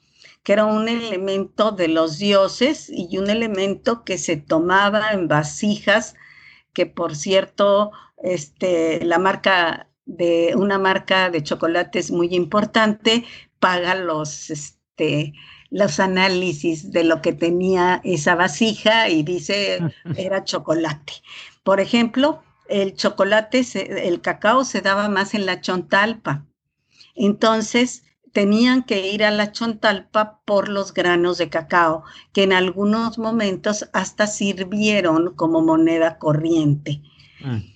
que era un elemento de los dioses y un elemento que se tomaba en vasijas, que por cierto, este, la marca de una marca de chocolates muy importante paga los, este, los análisis de lo que tenía esa vasija y dice <laughs> era chocolate. Por ejemplo, el chocolate, el cacao se daba más en la chontalpa. Entonces, tenían que ir a la chontalpa por los granos de cacao, que en algunos momentos hasta sirvieron como moneda corriente. Mm.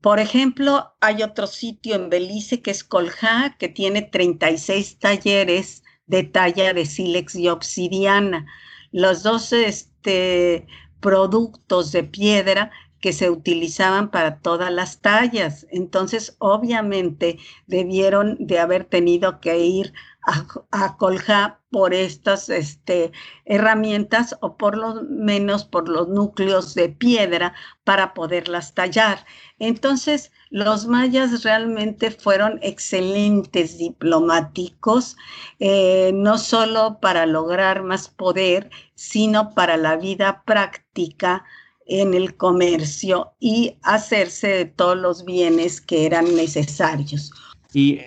Por ejemplo, hay otro sitio en Belice que es Colja, que tiene 36 talleres de talla de sílex y obsidiana. Los dos este, productos de piedra que se utilizaban para todas las tallas. Entonces, obviamente, debieron de haber tenido que ir a, a Colja por estas este, herramientas o por lo menos por los núcleos de piedra para poderlas tallar. Entonces, los mayas realmente fueron excelentes diplomáticos, eh, no solo para lograr más poder, sino para la vida práctica en el comercio y hacerse de todos los bienes que eran necesarios. Y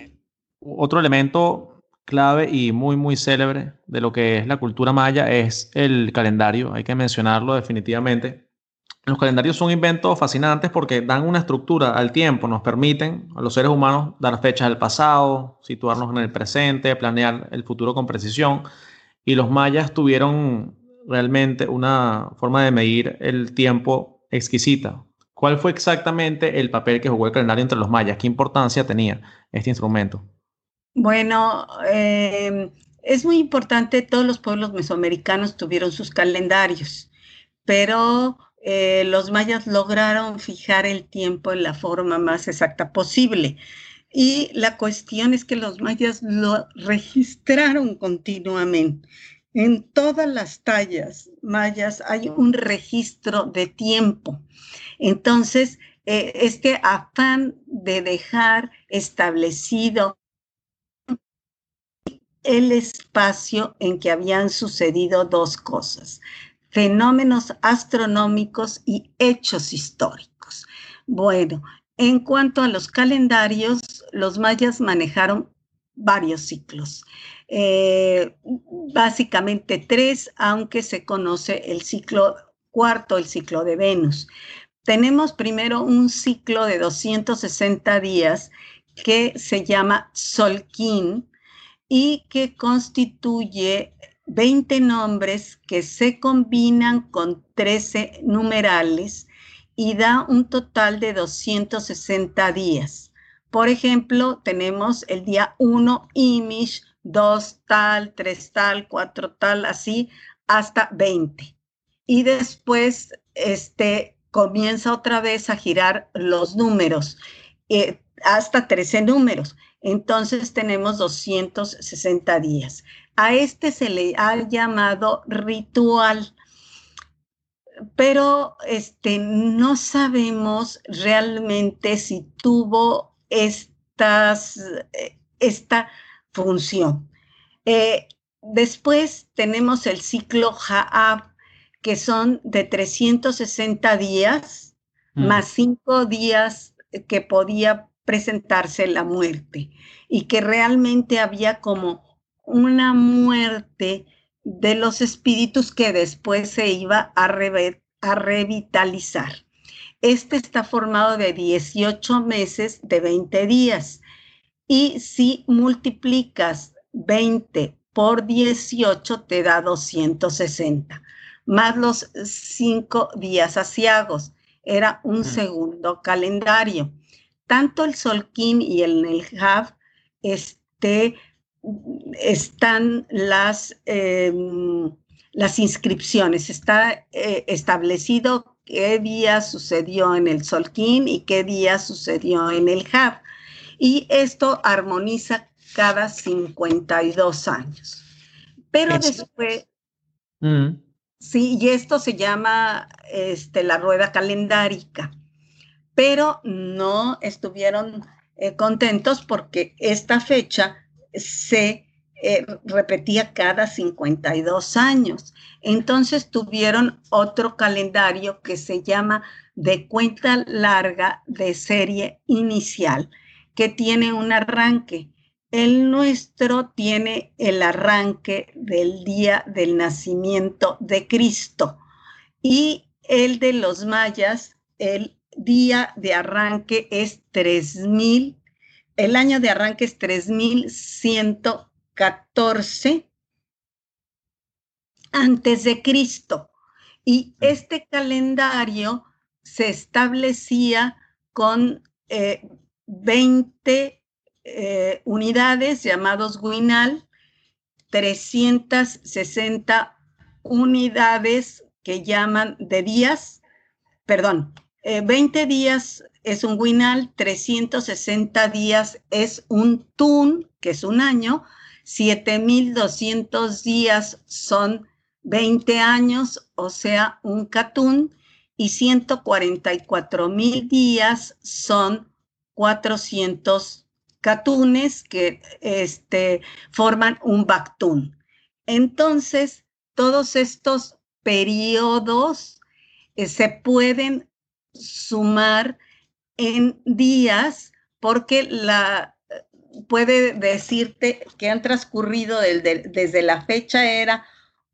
otro elemento clave y muy, muy célebre de lo que es la cultura maya es el calendario, hay que mencionarlo definitivamente. Los calendarios son inventos fascinantes porque dan una estructura al tiempo, nos permiten a los seres humanos dar fechas del pasado, situarnos en el presente, planear el futuro con precisión. Y los mayas tuvieron realmente una forma de medir el tiempo exquisita. ¿Cuál fue exactamente el papel que jugó el calendario entre los mayas? ¿Qué importancia tenía este instrumento? Bueno, em, es muy importante, todos los pueblos mesoamericanos tuvieron sus calendarios, pero eh, los mayas lograron fijar el tiempo en la forma más exacta posible. Y la cuestión es que los mayas lo registraron continuamente. En todas las tallas mayas hay un registro de tiempo. Entonces, eh, este afán de dejar establecido el espacio en que habían sucedido dos cosas, fenómenos astronómicos y hechos históricos. Bueno, en cuanto a los calendarios, los mayas manejaron varios ciclos. Eh, básicamente tres, aunque se conoce el ciclo cuarto, el ciclo de Venus. Tenemos primero un ciclo de 260 días que se llama Solquín y que constituye 20 nombres que se combinan con 13 numerales y da un total de 260 días. Por ejemplo, tenemos el día 1 Imish, dos tal, tres tal, cuatro tal, así hasta 20. Y después este, comienza otra vez a girar los números, eh, hasta 13 números. Entonces tenemos 260 días. A este se le ha llamado ritual, pero este, no sabemos realmente si tuvo estas, eh, esta función. Eh, después tenemos el ciclo Jaab, que son de 360 días mm. más cinco días que podía presentarse la muerte y que realmente había como una muerte de los espíritus que después se iba a, a revitalizar. Este está formado de 18 meses de 20 días y si multiplicas 20 por 18 te da 260, más los cinco días asiagos. Era un segundo calendario. Tanto el Solquín y el Neljab este, están las, em, las inscripciones, está eh, establecido qué día sucedió en el Solquín y qué día sucedió en el Hab. Y esto armoniza cada 52 años. Pero después, mm. sí, y esto se llama este, la rueda calendárica. Pero no estuvieron eh, contentos porque esta fecha se eh, repetía cada 52 años. Entonces tuvieron otro calendario que se llama de cuenta larga de serie inicial, que tiene un arranque. El nuestro tiene el arranque del día del nacimiento de Cristo y el de los mayas, el día de arranque es 3000 el año de arranque es 3114 antes de Cristo. Y este calendario se establecía con 20 eh, unidades llamados Guinal, 360 unidades que llaman de días, perdón, 20 eh, días es un Winal, 360 días es un Tun, que es un año, 7200 días son 20 años, o sea, un Catún, y 144 mil días son 400 Catunes que este, forman un Bactún. Entonces, todos estos periodos eh, se pueden sumar en días porque la puede decirte que han transcurrido desde la fecha era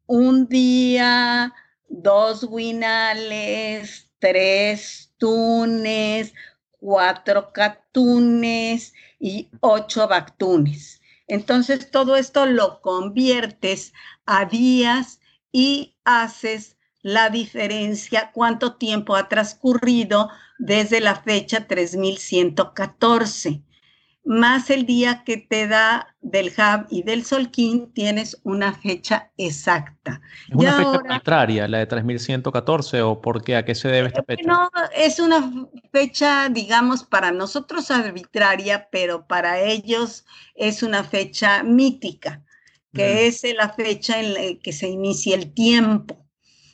un día, dos guinales, tres tunes, cuatro catunes y ocho bactunes. Entonces todo esto lo conviertes a días y haces la diferencia, cuánto tiempo ha transcurrido desde la fecha 3114. Más el día que te da del Hub y del Solquín, tienes una fecha exacta. ¿Es una fecha arbitraria, la de 3114, o por qué? ¿A qué se debe esta fecha? No, es una fecha, digamos, para nosotros arbitraria, pero para ellos es una fecha mítica, que es la fecha en la que se inicia el tiempo.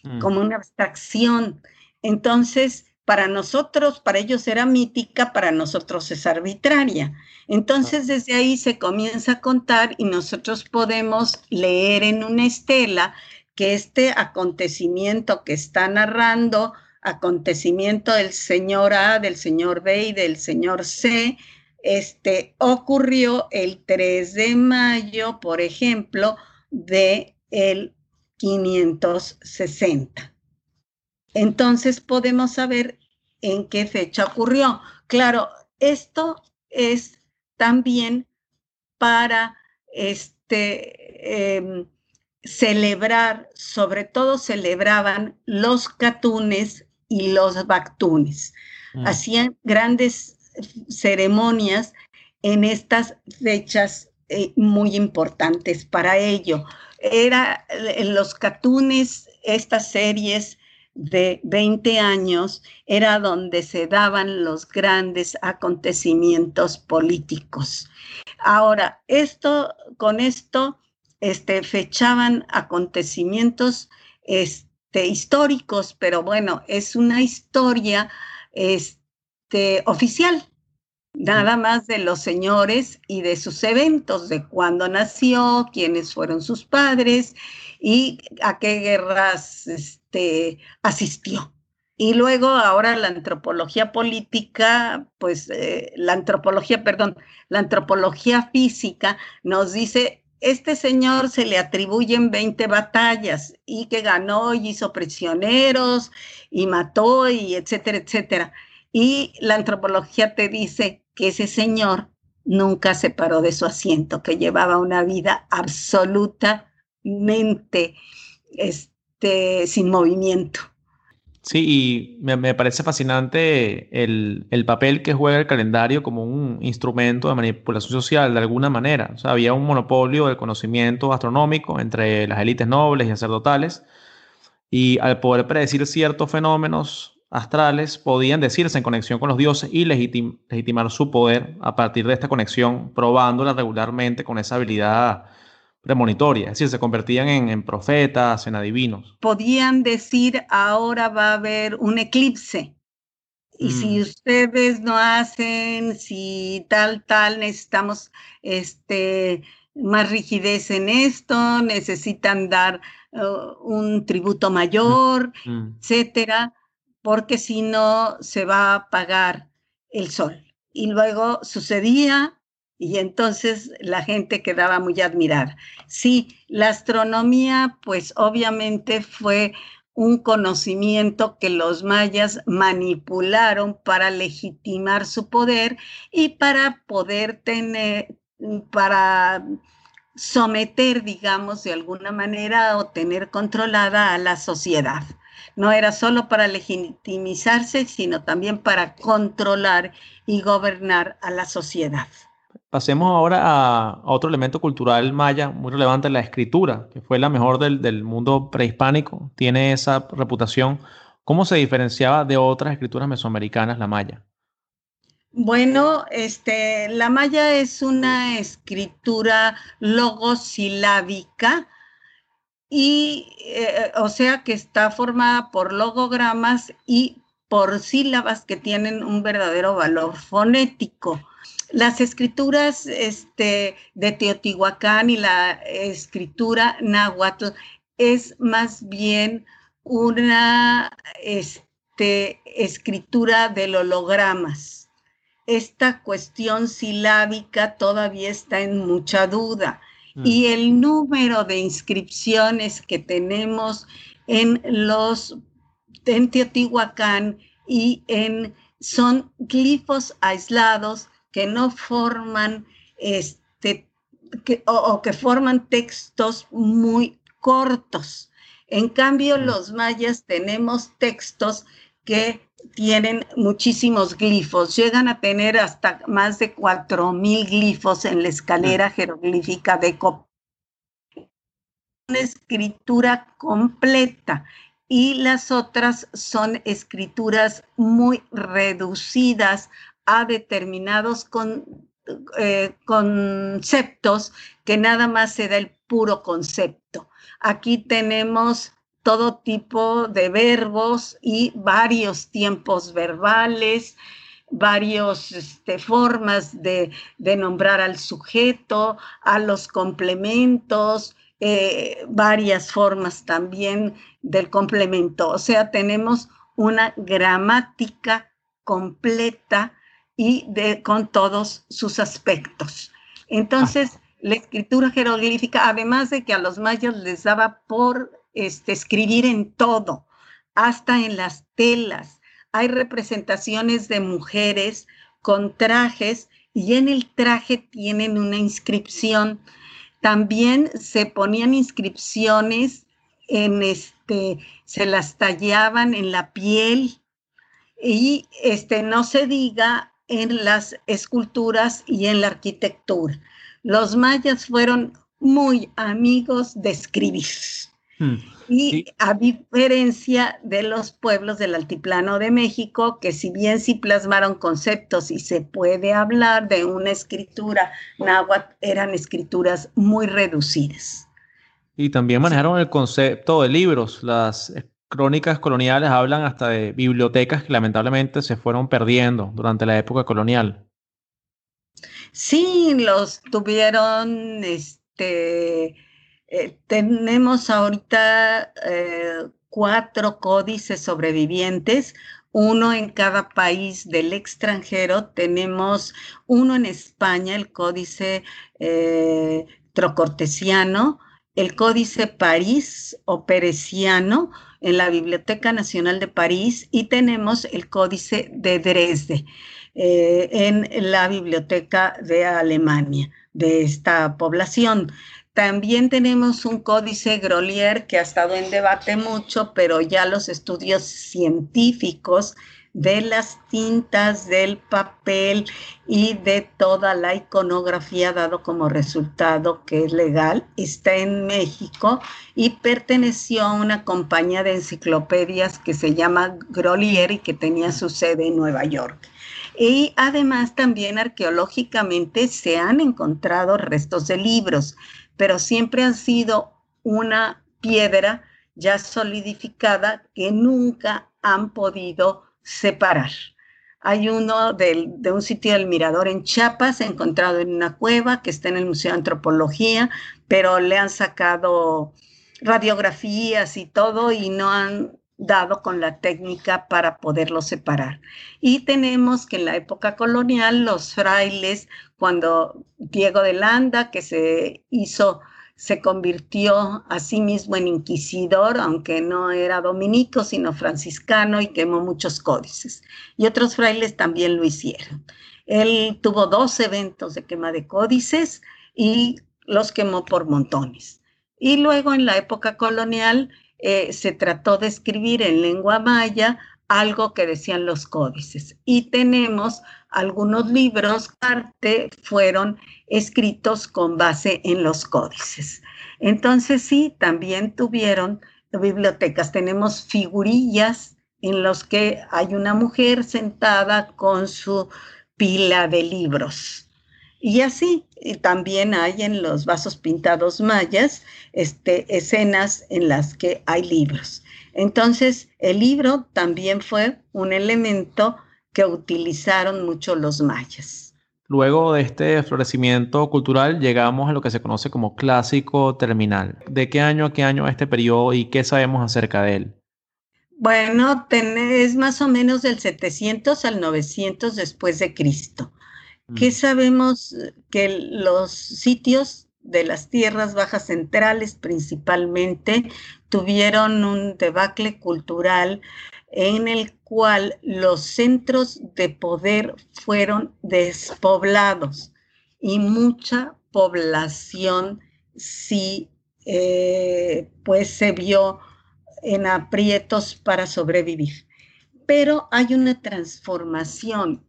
Mm. como una abstracción. Entonces, para nosotros, para ellos era mítica, para nosotros es arbitraria. Entonces, desde ahí se comienza a contar y nosotros podemos leer en una estela que este acontecimiento que está narrando, acontecimiento del señor A, del señor B y del señor C, este, ocurrió el 3 de mayo, por ejemplo, de el 560. Entonces podemos saber en qué fecha ocurrió. Claro, esto es también para este, em, celebrar, sobre todo celebraban los catunes y los bactunes. Mm. Hacían grandes ceremonias en estas fechas eh, muy importantes para ello era en los catunes, estas series de 20 años, era donde se daban los grandes acontecimientos políticos. Ahora, esto, con esto, este, fechaban acontecimientos este, históricos, pero bueno, es una historia este, oficial, nada más de los señores y de sus eventos, de cuándo nació, quiénes fueron sus padres y a qué guerras este, asistió. Y luego ahora la antropología política, pues eh, la antropología, perdón, la antropología física nos dice, este señor se le atribuyen 20 batallas y que ganó y hizo prisioneros y mató y etcétera, etcétera. Y la antropología te dice, que ese señor nunca se paró de su asiento, que llevaba una vida absolutamente este, sin movimiento. Sí, y me, parece fascinante el, el, papel que juega el calendario como un instrumento de manipulación social de alguna manera. Había un monopolio del conocimiento astronómico entre las élites nobles y sacerdotales, y al poder predecir ciertos fenómenos astrales, podían decirse en conexión con los dioses y legitimar su poder a partir de esta conexión, probándola regularmente con esa habilidad premonitoria, es decir, se convertían en, profetas, en adivinos. Podían decir, ahora va a haber un eclipse. Y si mm. ustedes no hacen, si tal, tal, necesitamos este, más rigidez en esto, necesitan dar uh, un tributo mayor. <laughs> Mm. etcétera, porque si no se va a apagar el sol. Y luego sucedía y entonces la gente quedaba muy admirada. Sí, la astronomía, pues obviamente fue un conocimiento que los mayas manipularon para legitimar su poder y para poder tener, para someter, digamos, de alguna manera o tener controlada a la sociedad. No era solo para legitimizarse, sino también para controlar y gobernar a la sociedad. Pasemos ahora a, otro elemento cultural maya muy relevante, la escritura, que fue la mejor del, mundo prehispánico, tiene esa reputación. ¿Cómo se diferenciaba de otras escrituras mesoamericanas la maya? Bueno, este, la maya es una escritura logosilábica y, eh, o sea, que está formada por logogramas y por sílabas que tienen un verdadero valor fonético. Las escrituras este, de Teotihuacán y la escritura náhuatl es más bien una este, escritura de hologramas. Esta cuestión silábica todavía está en mucha duda. Mm. Y el número de inscripciones que tenemos en los en Teotihuacán y en son glifos aislados que no forman este, o, que forman textos muy cortos. En cambio, los mayas tenemos textos que tienen muchísimos glifos, llegan a tener hasta más de 4.000 glifos en la escalera jeroglífica de Cop. Una escritura completa y las otras son escrituras muy reducidas a determinados eh, conceptos que nada más se da el puro concepto. Aquí tenemos todo tipo de verbos y varios tiempos verbales, varias este, formas de, nombrar al sujeto, a los complementos, eh, varias formas también del complemento. O sea, tenemos una gramática completa y de, con todos sus aspectos. Entonces, la escritura jeroglífica, además de que a los mayas les daba por este, escribir en todo, hasta en las telas. Hay representaciones de mujeres con trajes y en el traje tienen una inscripción. También se ponían inscripciones en este, se las tallaban en la piel y este, no se diga en las esculturas y en la arquitectura. Los mayas fueron muy amigos de escribir. Hmm, y a diferencia de los pueblos del altiplano de México, que si bien sí plasmaron conceptos y se puede hablar de una escritura náhuatl, eran escrituras muy reducidas. Y también manejaron el concepto de libros. Las crónicas coloniales hablan hasta de bibliotecas que lamentablemente se fueron perdiendo durante la época colonial. Sí, los tuvieron, este, eh, tenemos ahorita eh, cuatro códices sobrevivientes, uno en cada país del extranjero. Tenemos uno en España, el códice eh, trocortesiano, el códice París o peresiano, en la Biblioteca Nacional de París y tenemos el Códice de Dresde eh, en la Biblioteca de Alemania, de esta población. también tenemos un códice Grolier que ha estado en debate mucho, pero ya los estudios científicos de las tintas, del papel y de toda la iconografía dado como resultado que es legal, está en México y perteneció a una compañía de enciclopedias que se llama Grolier y que tenía su sede en Nueva York. Y además también arqueológicamente se han encontrado restos de libros, pero siempre han sido una piedra ya solidificada que nunca han podido separar. Hay uno de un sitio del Mirador en Chiapas, encontrado en una cueva que está en el Museo de Antropología, pero le han sacado radiografías y todo y no han dado con la técnica para poderlo separar. Y tenemos que en la época colonial los frailes, cuando Diego de Landa, que se hizo se convirtió a sí mismo en inquisidor, aunque no era dominico, sino franciscano, y quemó muchos códices. Y otros frailes también lo hicieron. Él tuvo dos eventos de quema de códices y los quemó por montones. Y luego en la época colonial eh, se trató de escribir en lengua maya algo que decían los códices. Y tenemos algunos libros que fueron escritos con base en los códices. Entonces sí, también tuvieron bibliotecas. Tenemos figurillas en los que hay una mujer sentada con su pila de libros. Y así también hay en los vasos pintados mayas este, escenas en las que hay libros. Entonces, el libro también fue un elemento que utilizaron mucho los mayas. Luego de este florecimiento cultural llegamos a lo que se conoce como clásico terminal. ¿De qué año a qué año este periodo y qué sabemos acerca de él? Bueno, es más o menos del 700 al 900 después de Cristo. ¿Qué mm. sabemos? Que los sitios de las tierras bajas centrales principalmente tuvieron un debacle cultural en el cual los centros de poder fueron despoblados y mucha población sí eh, pues se vio en aprietos para sobrevivir. Pero hay una transformación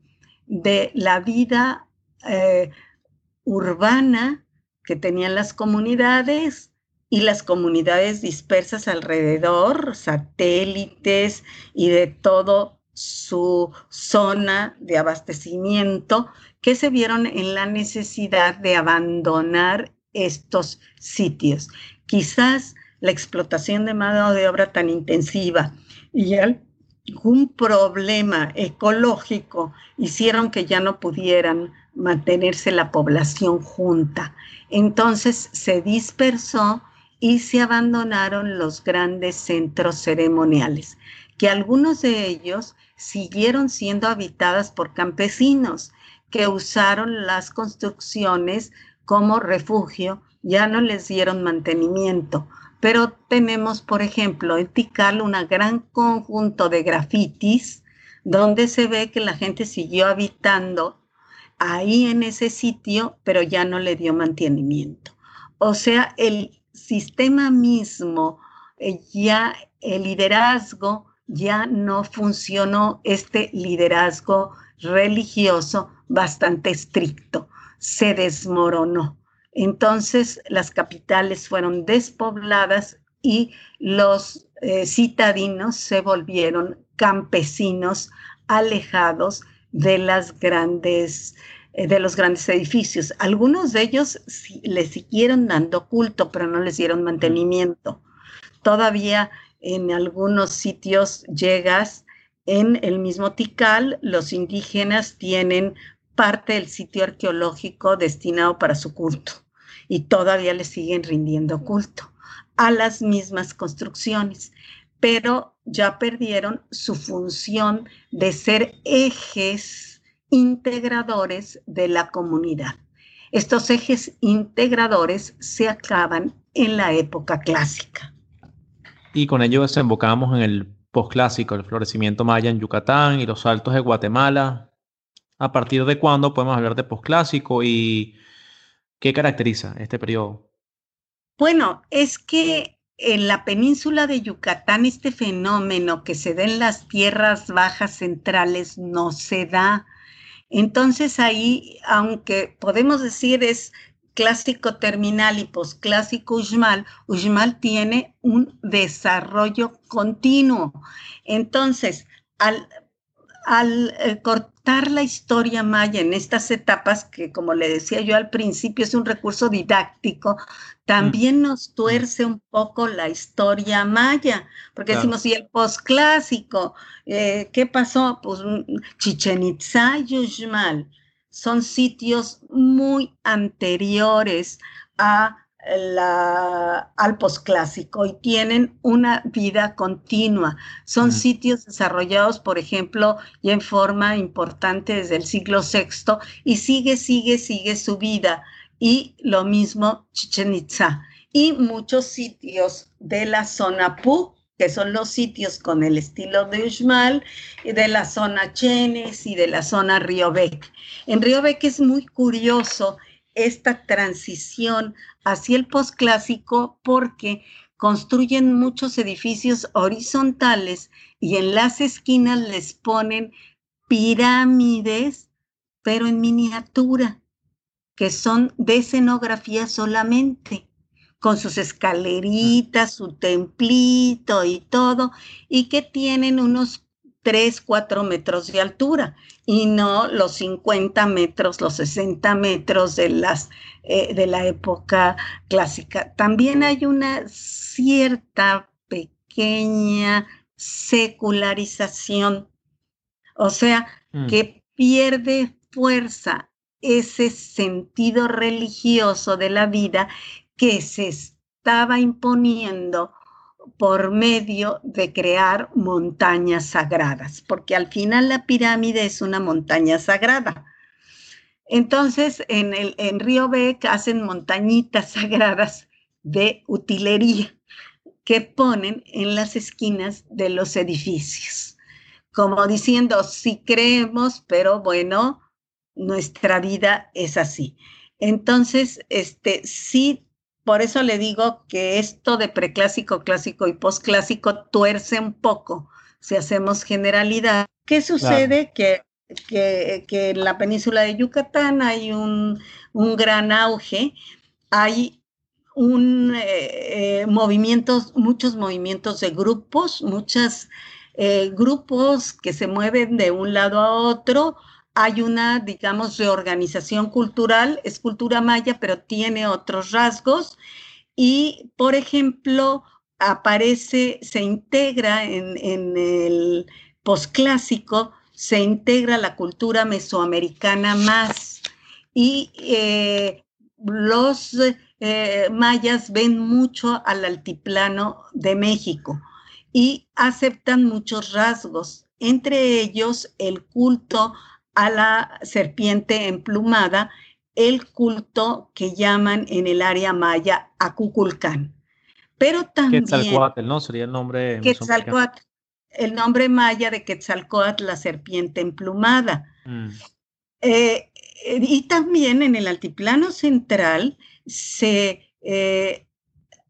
de la vida eh, urbana que tenían las comunidades y las comunidades dispersas alrededor, satélites y de todo su zona de abastecimiento, que se vieron en la necesidad de abandonar estos sitios. Quizás la explotación de mano de obra tan intensiva y algún problema ecológico hicieron que ya no pudieran mantenerse la población junta. Entonces se dispersó y se abandonaron los grandes centros ceremoniales, que algunos de ellos siguieron siendo habitadas por campesinos que usaron las construcciones como refugio, ya no les dieron mantenimiento. Pero tenemos, por ejemplo, en Tikal un gran conjunto de grafitis donde se ve que la gente siguió habitando ahí en ese sitio, pero ya no le dio mantenimiento. O sea, el sistema mismo, eh, ya el liderazgo ya no funcionó, este liderazgo religioso bastante estricto, se desmoronó. Entonces las capitales fueron despobladas y los eh, citadinos se volvieron campesinos alejados de las grandes de los grandes edificios. Algunos de ellos le siguieron dando culto, pero no les dieron mantenimiento. Todavía en algunos sitios llegas en el mismo Tikal, los indígenas tienen parte del sitio arqueológico destinado para su culto y todavía le siguen rindiendo culto a las mismas construcciones, pero ya perdieron su función de ser ejes integradores de la comunidad. Estos ejes integradores se acaban en la época clásica. Y con ello desembocamos en el posclásico, el florecimiento maya en Yucatán y los saltos de Guatemala. ¿A partir de cuándo podemos hablar de posclásico y qué caracteriza este periodo? Bueno, es que en la península de Yucatán este fenómeno que se da en las tierras bajas centrales no se da. Entonces ahí, aunque podemos decir es clásico terminal y posclásico Uxmal, Uxmal tiene un desarrollo continuo. Entonces, al, al eh, cortar la historia maya en estas etapas, que como le decía yo al principio es un recurso didáctico, también mm. nos tuerce un poco la historia maya, porque decimos, y el posclásico, eh, ¿qué pasó? Pues mm, Chichen Itza y Uxmal son sitios muy anteriores a la, al posclásico y tienen una vida continua. Son sitios desarrollados, por ejemplo, ya en forma importante desde el siglo VI y sigue, sigue, sigue su vida. Y lo mismo Chichen Itza. Y muchos sitios de la zona Pu, que son los sitios con el estilo de Uxmal, y de la zona Chenes y de la zona Río-Bec. En Río-Bec es muy curioso esta transición hacia el posclásico porque construyen muchos edificios horizontales y en las esquinas les ponen pirámides, pero en miniatura, que son de escenografía solamente con sus escaleritas, su templito y todo, y que tienen unos 3, 4 metros de altura y no los 50 metros, los 60 metros de, las, eh, de la época clásica. También hay una cierta pequeña secularización, o sea, mm. que pierde fuerza ese sentido religioso de la vida que se estaba imponiendo por medio de crear montañas sagradas, porque al final la pirámide es una montaña sagrada. Entonces, en, el, en Río Bec hacen montañitas <laughs> sagradas de utilería que ponen en las esquinas de los edificios, como diciendo, sí creemos, pero bueno, nuestra vida es así. Entonces, este, sí por eso le digo que esto de preclásico, clásico y posclásico tuerce un poco si hacemos generalidad. ¿Qué sucede? Que, que, en la península de Yucatán hay un, gran auge, hay un eh, eh, movimientos, muchos movimientos de grupos, muchos eh, grupos que se mueven de un lado a otro, hay una, digamos, reorganización cultural, es cultura maya, pero tiene otros rasgos. Y, por ejemplo, aparece, se integra en, el posclásico, se integra la cultura mesoamericana más. Y eh, los eh, mayas ven mucho al altiplano de México y aceptan muchos rasgos, entre ellos el culto a la serpiente emplumada, el culto que llaman en el área maya Acuculcán. Pero también... Quetzalcoatl, ¿no? Sería el nombre... Quetzalcoatl, el nombre maya de Quetzalcoatl, la serpiente emplumada. Mm. Eh, y también en el altiplano central se eh,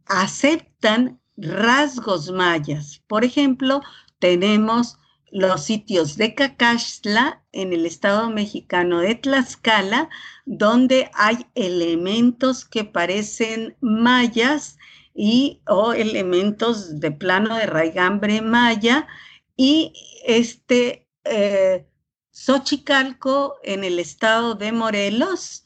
aceptan rasgos mayas. Por ejemplo, tenemos los sitios de Cacaxtla en el estado mexicano de Tlaxcala, donde hay elementos que parecen mayas y o elementos de plano de raigambre maya. Y este eh, Xochicalco en el estado de Morelos,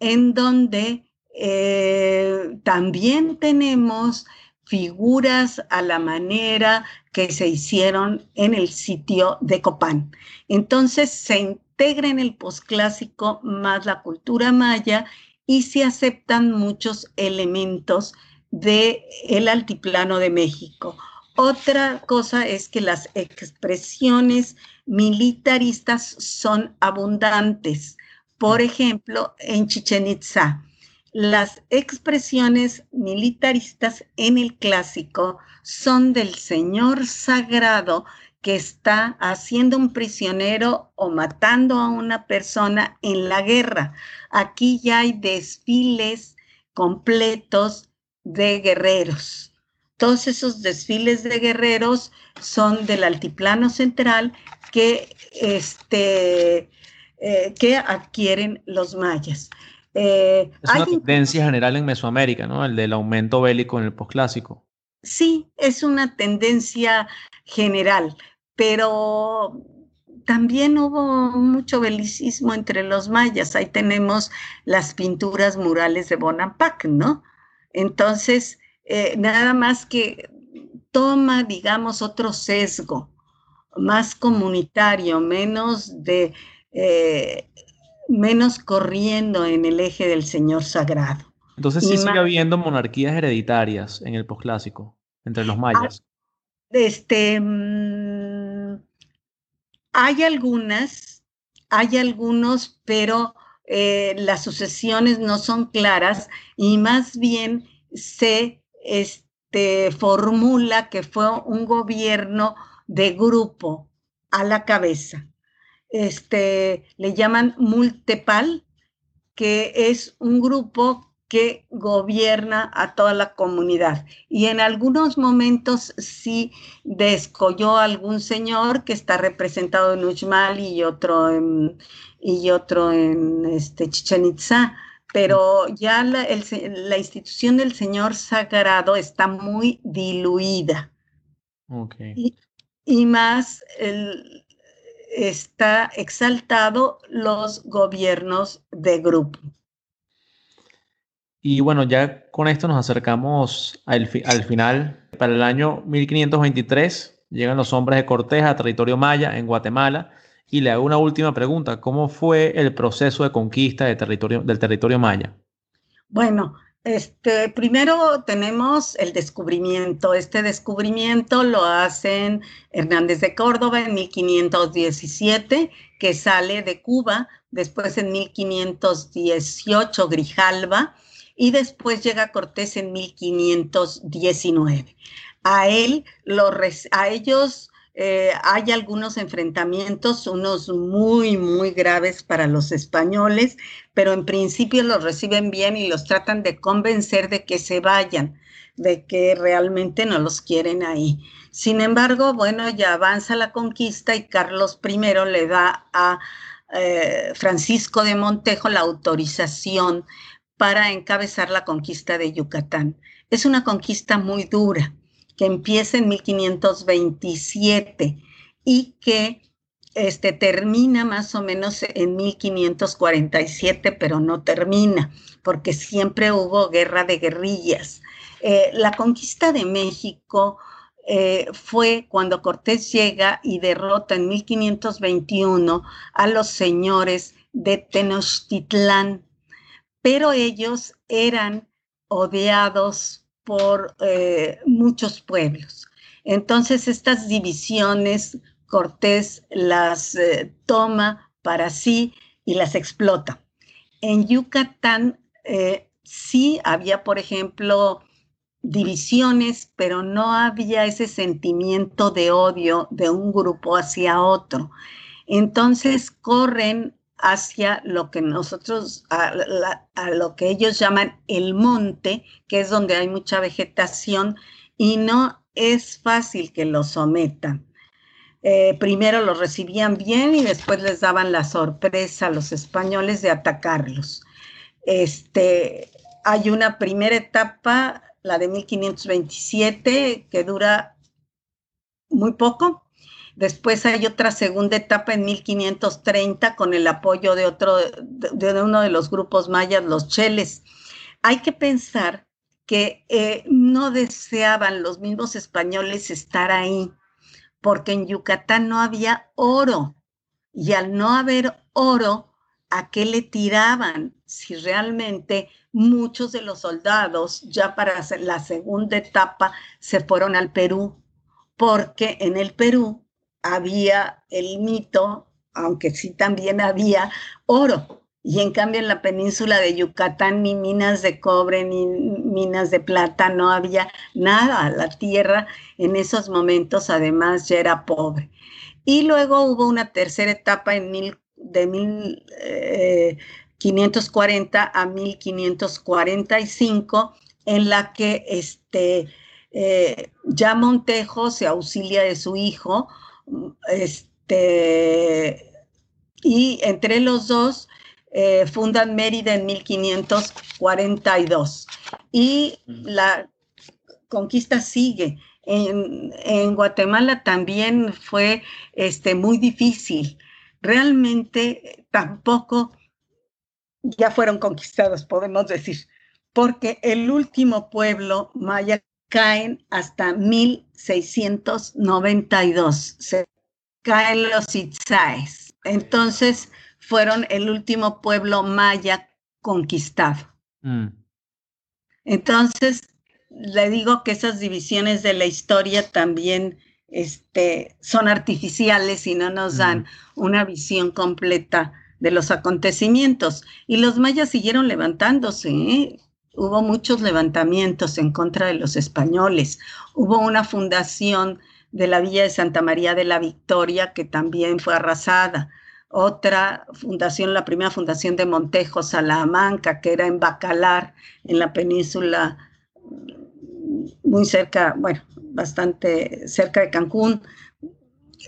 en donde eh, también tenemos figuras a la manera que se hicieron en el sitio de Copán. Entonces se integra en el posclásico más la cultura maya y se aceptan muchos elementos del el altiplano de México. Otra cosa es que las expresiones militaristas son abundantes. Por ejemplo, en Chichen Itza, las expresiones militaristas en el clásico son del señor sagrado que está haciendo un prisionero o matando a una persona en la guerra. Aquí ya hay desfiles completos de guerreros. Todos esos desfiles de guerreros son del altiplano central que, este, eh, que adquieren los mayas. Eh, es una tendencia general en Mesoamérica, ¿no? El del aumento bélico en el posclásico. Sí, es una tendencia general, pero también hubo mucho belicismo entre los mayas. Ahí tenemos las pinturas murales de Bonampak, ¿no? Entonces, eh, nada más que toma, digamos, otro sesgo más comunitario, menos de eh, menos corriendo en el eje del Señor sagrado. Entonces sí sigue habiendo monarquías hereditarias en el posclásico entre los mayas. Este mm, hay algunas, hay algunos, pero eh, las sucesiones no son claras y más bien se este, formula que fue un gobierno de grupo a la cabeza. Este, le llaman Multepal, que es un grupo que gobierna a toda la comunidad. Y en algunos momentos sí descolló algún señor que está representado en Uxmal y otro en, y otro en este, Chichen Itza, pero ya la, la, institución del señor sagrado está muy diluida. Okay y más está exaltado los gobiernos de grupo. Y bueno, ya con esto nos acercamos al, al final. Para el año 1523 llegan los hombres de Cortés a territorio maya en Guatemala. Y le hago una última pregunta. ¿Cómo fue el proceso de conquista de territorio, del territorio maya? Bueno, este, primero tenemos el descubrimiento. Este descubrimiento lo hacen Hernández de Córdoba en 1517, que sale de Cuba, después en 1518 Grijalva y después llega Cortés en 1519. A él, a ellos eh, hay algunos enfrentamientos, unos muy, muy graves para los españoles, pero en principio los reciben bien y los tratan de convencer de que se vayan, de que realmente no los quieren ahí. Sin embargo, bueno, ya avanza la conquista y Carlos I le da a eh, Francisco de Montejo la autorización para encabezar la conquista de Yucatán. Es una conquista muy dura que empieza en 1527 y que este, termina más o menos en 1547, pero no termina, porque siempre hubo guerra de guerrillas. Eh, la conquista de México eh, fue cuando Cortés llega y derrota en 1521 a los señores de Tenochtitlán, pero ellos eran odiados por eh, muchos pueblos. Entonces estas divisiones Cortés las eh, toma para sí y las explota. En Yucatán eh, sí había, por ejemplo, divisiones, pero no había ese sentimiento de odio de un grupo hacia otro. Entonces corren hacia lo que nosotros, a, lo que ellos llaman el monte, que es donde hay mucha vegetación y no es fácil que los sometan. Eh, primero los recibían bien y después les daban la sorpresa a los españoles de atacarlos. Este, hay una primera etapa, la de 1527, que dura muy poco, Después hay otra segunda etapa en 1530 con el apoyo de otro, de, uno de los grupos mayas, los cheles. Hay que pensar que eh, no deseaban los mismos españoles estar ahí, porque en Yucatán no había oro. Y al no haber oro, ¿a qué le tiraban? Si realmente muchos de los soldados ya para la segunda etapa se fueron al Perú, porque en el Perú había el mito, aunque sí también había oro. Y en cambio en la península de Yucatán ni minas de cobre ni minas de plata, no había nada. La tierra en esos momentos además ya era pobre. Y luego hubo una tercera etapa en mil, de 1540 eh, a 1545 en la que este, eh, ya Montejo se auxilia de su hijo, este, y entre los dos eh, fundan Mérida en 1542. Y la conquista sigue. En, Guatemala también fue este, muy difícil. Realmente tampoco ya fueron conquistados, podemos decir, porque el último pueblo maya caen hasta 1692. Se caen los Itzaes. Entonces fueron el último pueblo maya conquistado. Mm. Entonces, le digo que esas divisiones de la historia también este, son artificiales y no nos dan una visión completa de los acontecimientos. Y los mayas siguieron levantándose. ¿eh? Hubo muchos levantamientos en contra de los españoles. Hubo una fundación de la Villa de Santa María de la Victoria que también fue arrasada. Otra fundación, la primera fundación de Montejo, Salamanca, que era en Bacalar, en la península muy cerca, bueno, bastante cerca de Cancún,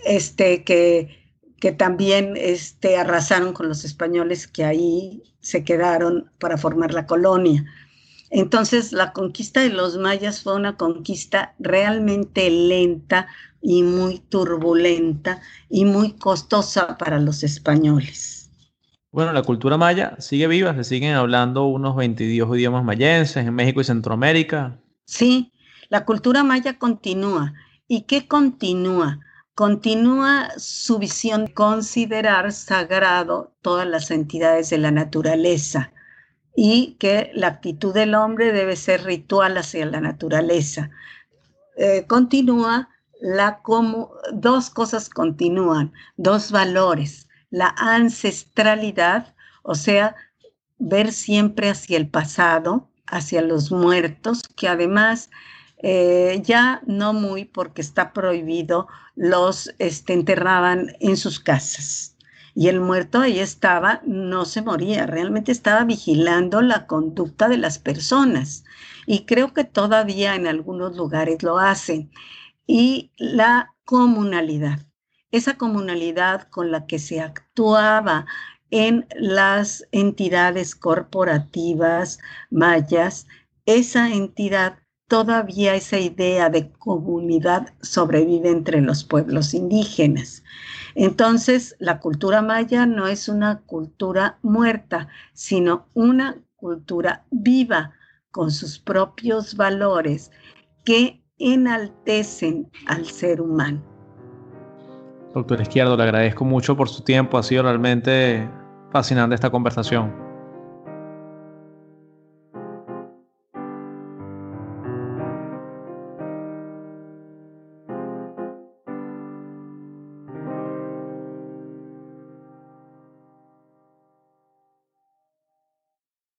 este, que, que también este, arrasaron con los españoles que ahí se quedaron para formar la colonia. Entonces, la conquista de los mayas fue una conquista realmente lenta y muy turbulenta y muy costosa para los españoles. Bueno, la cultura maya sigue viva, se siguen hablando unos 22 idiomas mayenses en México y Centroamérica. Sí, la cultura maya continúa. ¿Y qué continúa? Continúa su visión de considerar sagrado todas las entidades de la naturaleza y que la actitud del hombre debe ser ritual hacia la naturaleza. Eh, continúa la como dos cosas continúan, dos valores, la ancestralidad, o sea, ver siempre hacia el pasado, hacia los muertos, que además eh, ya no muy porque está prohibido, los este, enterraban en sus casas. Y el muerto ahí estaba, no se moría, realmente estaba vigilando la conducta de las personas. Y creo que todavía en algunos lugares lo hacen. Y la comunalidad, esa comunalidad con la que se actuaba en las entidades corporativas mayas, esa entidad todavía esa idea de comunidad sobrevive entre los pueblos indígenas. Entonces, la cultura maya no es una cultura muerta, sino una cultura viva con sus propios valores que enaltecen al ser humano. Doctor Izquierdo, le agradezco mucho por su tiempo. Ha sido realmente fascinante esta conversación.